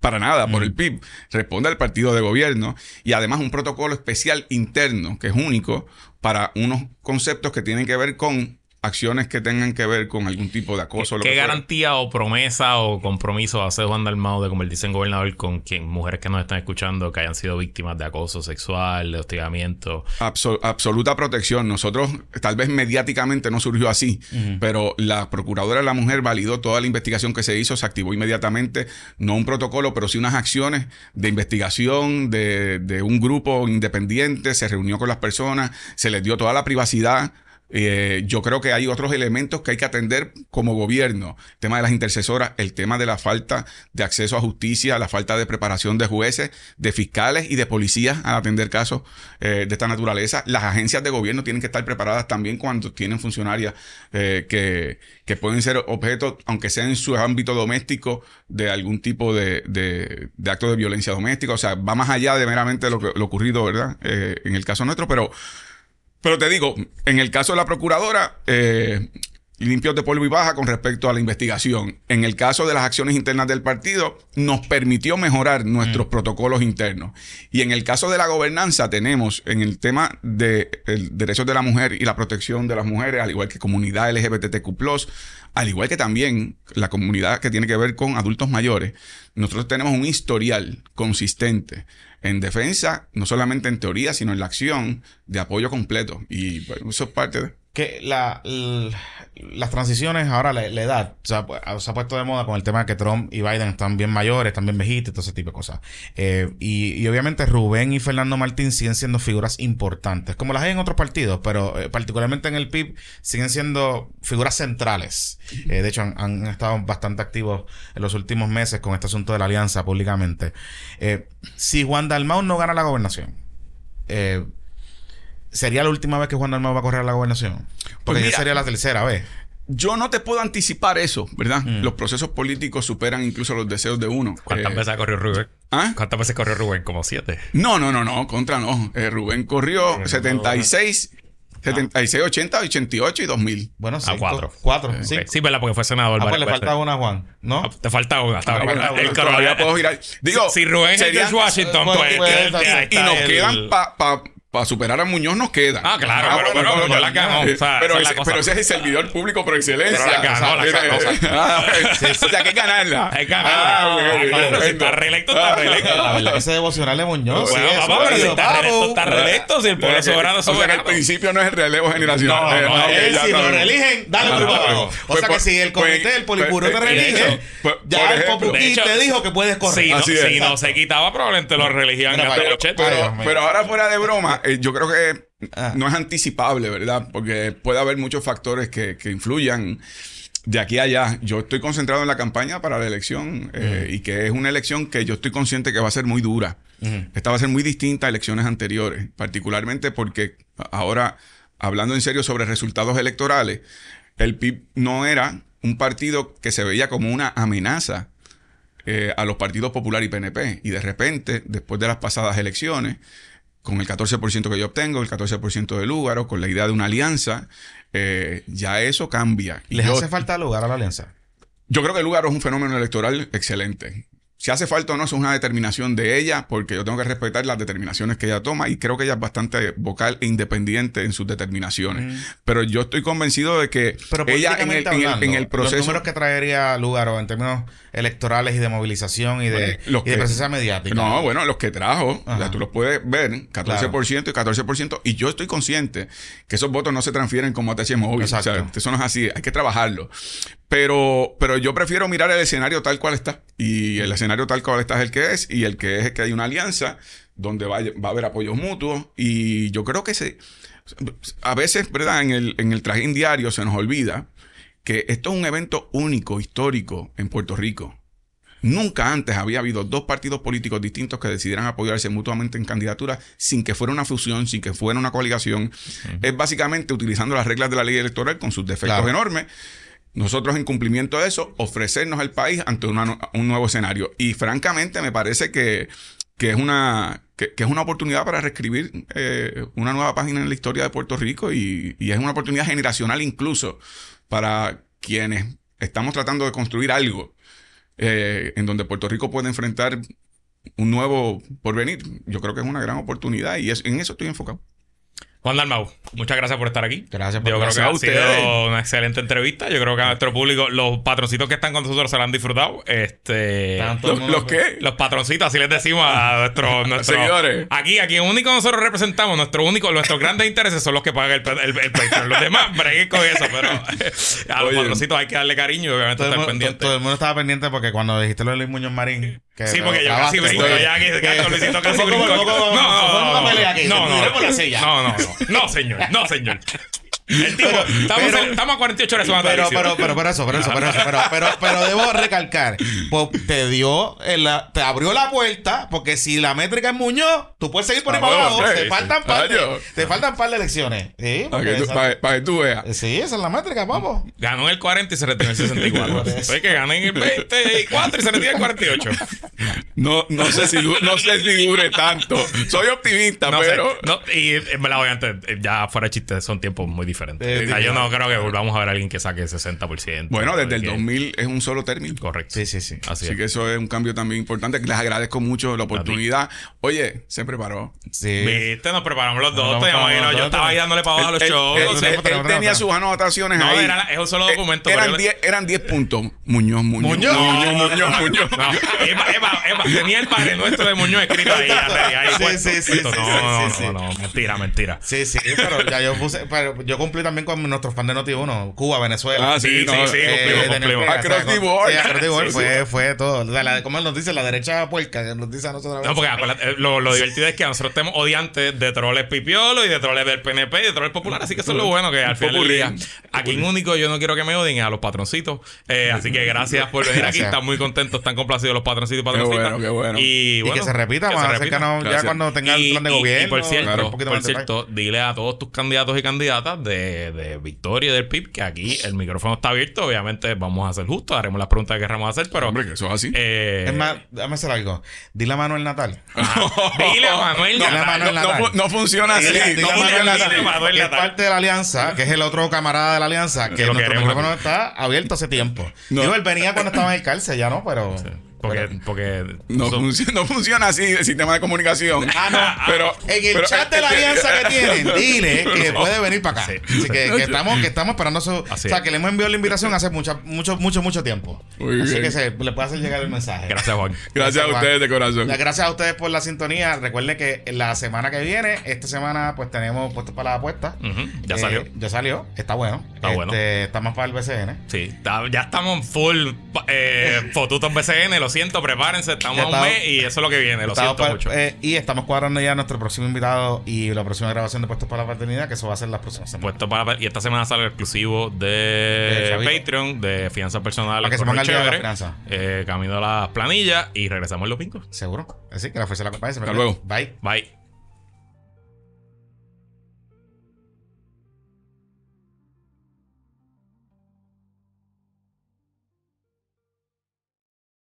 para nada por el PIB. Responde al partido de gobierno y además un protocolo especial interno que es único para unos conceptos que tienen que ver con acciones que tengan que ver con algún tipo de acoso. lo ¿Qué fuera. garantía o promesa o compromiso hace Juan Dalmau de convertirse en gobernador con quien mujeres que nos están escuchando que hayan sido víctimas de acoso sexual, de hostigamiento? Abso- absoluta protección. Nosotros, tal vez mediáticamente no surgió así, pero la Procuradora de la Mujer validó toda la investigación que se hizo, se activó inmediatamente, no un protocolo, pero sí unas acciones de investigación de, de un grupo independiente, se reunió con las personas, se les dio toda la privacidad Eh, yo creo que hay otros elementos que hay que atender como gobierno. El tema de las intercesoras, el tema de la falta de acceso a justicia, la falta de preparación de jueces, de fiscales y de policías al atender casos eh, de esta naturaleza. Las agencias de gobierno tienen que estar preparadas también cuando tienen funcionarias eh, que, que, pueden ser objeto, aunque sea en su ámbito doméstico, de algún tipo de, de, acto de violencia doméstica. O sea, va más allá de meramente lo, que, lo ocurrido, ¿verdad? en el caso nuestro, pero pero te digo, en el caso de la procuradora, eh, limpios de polvo y baja con respecto a la investigación. En el caso de las acciones internas del partido, nos permitió mejorar nuestros mm. protocolos internos. Y en el caso de la gobernanza, tenemos en el tema de derechos de la mujer y la protección de las mujeres, al igual que comunidad LGBTQ, al igual que también la comunidad que tiene que ver con adultos mayores, nosotros tenemos un historial consistente en defensa, no solamente en teoría, sino en la acción de apoyo completo. Y bueno, eso es parte de que la, las transiciones ahora, la, edad, se ha, puesto de moda con el tema de que Trump y Biden están bien mayores, están bien viejitos, todo ese tipo de cosas. Eh, y, obviamente Rubén y Fernando Martín siguen siendo figuras importantes, como las hay en otros partidos, pero eh, particularmente en el PIB siguen siendo figuras centrales. Eh, de hecho, han, han, estado bastante activos en los últimos meses con este asunto de la alianza públicamente. si Juan Dalmau no gana la gobernación, eh, ¿Sería la última vez que Juan Dalmau va a correr a la gobernación? Porque pues sería la tercera vez. Yo no te puedo anticipar eso, ¿verdad? Mm. Los procesos políticos superan incluso los deseos de uno. ¿Cuántas eh, veces ha corrido Rubén? ¿Ah? ¿Cuántas veces corrió Rubén? Como siete. No, no, no, no, contra no. Eh, Rubén corrió 76, 76, 80, 88 y 2000. Bueno, sí. A cuatro. Cuatro, sí. Sí, ¿verdad? Porque fue senador. Ah, pues le falta una a Juan, ¿no? Ah, te falta una. Está el todavía puedo girar. Digo, si, Rubén es George Washington, pues... pues y, nos quedan para para superar a Muñoz nos queda. Ah, claro, ah, pero, pero, pero, la ganó. O sea, pero, ese, pero ese es el servidor público por excelencia. Pero la ganó, la ganó. Ah, o sea, hay que ganarla. Hay que ganarla. Ah, si está reelecto, está reelecto. La verdad, ese devocional de Muñoz. Bueno, sí, papá, pero si está reelecto, está reelecto. Si el pueblo soberano es soberano. O sea, el principio no es el relevo generacional. No, no, eh, si lo reeligen, dale tu O pues sea que si el comité pues, del Polipuro te pues, reelige, ya el Popuquí te dijo que puedes correr. Si no se quitaba, probablemente lo reelegían Pero ahora fuera de broma, eh, yo creo que ah. no es anticipable, ¿verdad? Porque puede haber muchos factores que, que influyan de aquí a allá. Yo estoy concentrado en la campaña para la elección eh, y que es una elección que yo estoy consciente que va a ser muy dura. Esta va a ser muy distinta a elecciones anteriores, particularmente porque ahora, hablando en serio sobre resultados electorales, el PIB no era un partido que se veía como una amenaza eh, a los partidos Popular y PNP. Y de repente, después de las pasadas elecciones, con el 14% que yo obtengo, el 14% de Lúgaro, con la idea de una alianza, eh, ya eso cambia. ¿Les hace falta lugar a la alianza? Yo creo que Lúgaro es un fenómeno electoral excelente. Si hace falta o no, eso es una determinación de ella, porque yo tengo que respetar las determinaciones que ella toma y creo que ella es bastante vocal e independiente en sus determinaciones. Mm. Pero yo estoy convencido de que ella en el, en, el, proceso... Los números que traería lugar en términos electorales y de movilización y de, presencia mediática. No, bueno, los que trajo, ya tú los puedes ver, 14% y 14%, y yo estoy consciente que esos votos no se transfieren como ATH móvil. O sea, eso no es así, hay que trabajarlo. Pero, pero yo prefiero mirar el escenario tal cual está. Y el escenario tal cual está es el que es. Y el que es que hay una alianza donde va, va a haber apoyos mutuos. Y yo creo que se, a veces, ¿verdad? En el, en el trajín diario se nos olvida que esto es un evento único, histórico en Puerto Rico. Nunca antes había habido dos partidos políticos distintos que decidieran apoyarse mutuamente en candidaturas sin que fuera una fusión, sin que fuera una coaligación. Es básicamente utilizando las reglas de la ley electoral con sus defectos enormes nosotros en cumplimiento de eso, ofrecernos al país ante un nuevo escenario. Y francamente me parece que, es, una, que, es una oportunidad para reescribir eh, una nueva página en la historia de Puerto Rico y, es una oportunidad generacional incluso para quienes estamos tratando de construir algo eh, en donde Puerto Rico puede enfrentar un nuevo porvenir. Yo creo que es una gran oportunidad y en eso estoy enfocado. Juan Dalmau, muchas gracias por estar aquí. Gracias por Yo creo que ha sido una excelente entrevista. Yo creo que a nuestro público, los patroncitos que están con nosotros se lo han disfrutado. Este, ¿Los, qué? Los patroncitos, así les decimos a nuestros, seguidores. Aquí, aquí, único nosotros representamos, nuestro único, nuestros grandes intereses son los que pagan el, el, el, Los demás breguen con eso, pero a los patroncitos hay que darle cariño y obviamente estar pendiente. Todo, el mundo estaba pendiente porque cuando dijiste lo de Luis Muñoz Marín. Sí, porque yo casi brinco ya aquí. Luisito casi brinco. No, no, no. No, no, no. No, señor. No, señor. El tipo, estamos, pero- estamos a 48 horas Pero, pero, pero, pero eso, pero eso, pero eso, pero, pero, pero debo recalcar, pues te dio, la- te abrió la puerta, porque si la métrica es Muñoz, tú puedes seguir por ahí Ah, para abajo, te sí. faltan par de, te faltan par de elecciones. Sí, Para que, tú, esa- para- para que tú veas. sí, esa es la métrica, vamos. Ganó el 40 y se retiró en el 64. Por eso. Fue que gané en el 24 y se el 48. No, no sé si no sé si dure tanto. Soy optimista, No sé, pero. no, y en verdad, obviamente, eh, ya fuera de chiste, son tiempos muy diferentes. Eh, O sea, yo no creo que volvamos a ver a alguien que saque 60%. Bueno, desde el Que- 2000 es un solo término. Correcto. Sí, sí, sí. Así Así es. que eso es un cambio también importante. Les agradezco mucho la oportunidad. Oye, se preparó. Sí. Viste, nos preparamos los dos. Nos te preparamos imagino, los yo dos, estaba ahí dándole para abajo a los Él- shows. él- no sé. él- pero- él pero- tenía sus anotaciones No, ahí. era- es un solo Eh, documento, Eran pero- 10 eran 10 puntos. Muñoz, Muñoz. Muñoz. Muñoz, Muñoz. No, Eva, Eva, tenía el padre nuestro de Muñoz escrito ahí. ahí, ahí Sí, puesto, sí, sí, puesto. sí, no, sí, no, sí, no, no, mentira, mentira. Sí, sí, pero ya yo puse, pero yo cumplí también con nuestros fans de Noti1, Cuba, Venezuela. Ah, sí, Sí, no, sí, eh, cumplimos, Across the board. Sí, across the board Sí, fue, fue todo. O sea, la- ¿Cómo él nos dice? La derecha puerca, nos dice a nosotros. No, porque acuérdate, eh, lo, lo divertido es que nosotros tenemos odiantes de troles pipiolo y de troles del PNP y de troles popular. Así que eso es lo bueno que al final del día. Aquí en único yo no quiero que me odien es a los patroncitos. Eh, así que gracias por venir aquí. Están muy contentos, están complacidos los patroncitos y patroncitas. Bueno, qué bueno. Y, que se repita, que más se repita. acércanos ya Gracias. cuando tenga el plan de y- gobierno. Y por cierto, claro, por dile a todos tus candidatos y candidatas de, de Victoria y del PIB que aquí el micrófono está abierto. Obviamente vamos a ser justos, haremos las preguntas que querramos hacer, pero. Hombre, que eso es así. eh, Es más, déjame hacer algo. Dile a Manuel Natal. dile a Manuel Natal. Manuel no, no, Natal. no funciona así. Dile- dile no a Manuel funciona Natal, así. Manuel que es Natal. parte de la alianza, que es el otro camarada de la alianza, que nuestro micrófono aquí. está abierto hace tiempo. No. Digo, él venía cuando estaba en el cárcel, ya no, pero. Porque, porque No, eso- funciona, no funciona así el sistema de comunicación. Ah, no. Pero, En el pero- chat de la alianza que tienen, dile que No. puede venir para acá. Sí. Así que, que estamos, que estamos esperando su. Así o sea, que le hemos enviado la invitación hace mucha, mucho, mucho, mucho tiempo. Muy Así bien. que se, le puede hacer llegar el mensaje. Gracias, Juan. Gracias a Juan. ustedes de corazón. Gracias a ustedes por la sintonía. Recuerden que la semana que viene, esta semana, pues tenemos puestos para la apuesta. Ya Eh, salió. Ya salió. Está bueno. Está bueno. Este, Está más para el BCN. Sí, está- ya estamos full eh, fotutos BCN, lo siento, prepárense, estamos a un mes y eso es lo que viene, lo siento pa- mucho. eh, y estamos cuadrando ya nuestro próximo invitado y la próxima grabación de Puestos para la Paternidad, que eso va a ser las próximas semanas. Puesto para, y esta semana sale el exclusivo de, De. Patreon, de fianza personal. Para que se ponga día de la Chévere, finanza. eh, camino a las planillas y regresamos los pingos. Seguro. Así que la fuerza la acompañe. Hasta luego. Bye. Bye.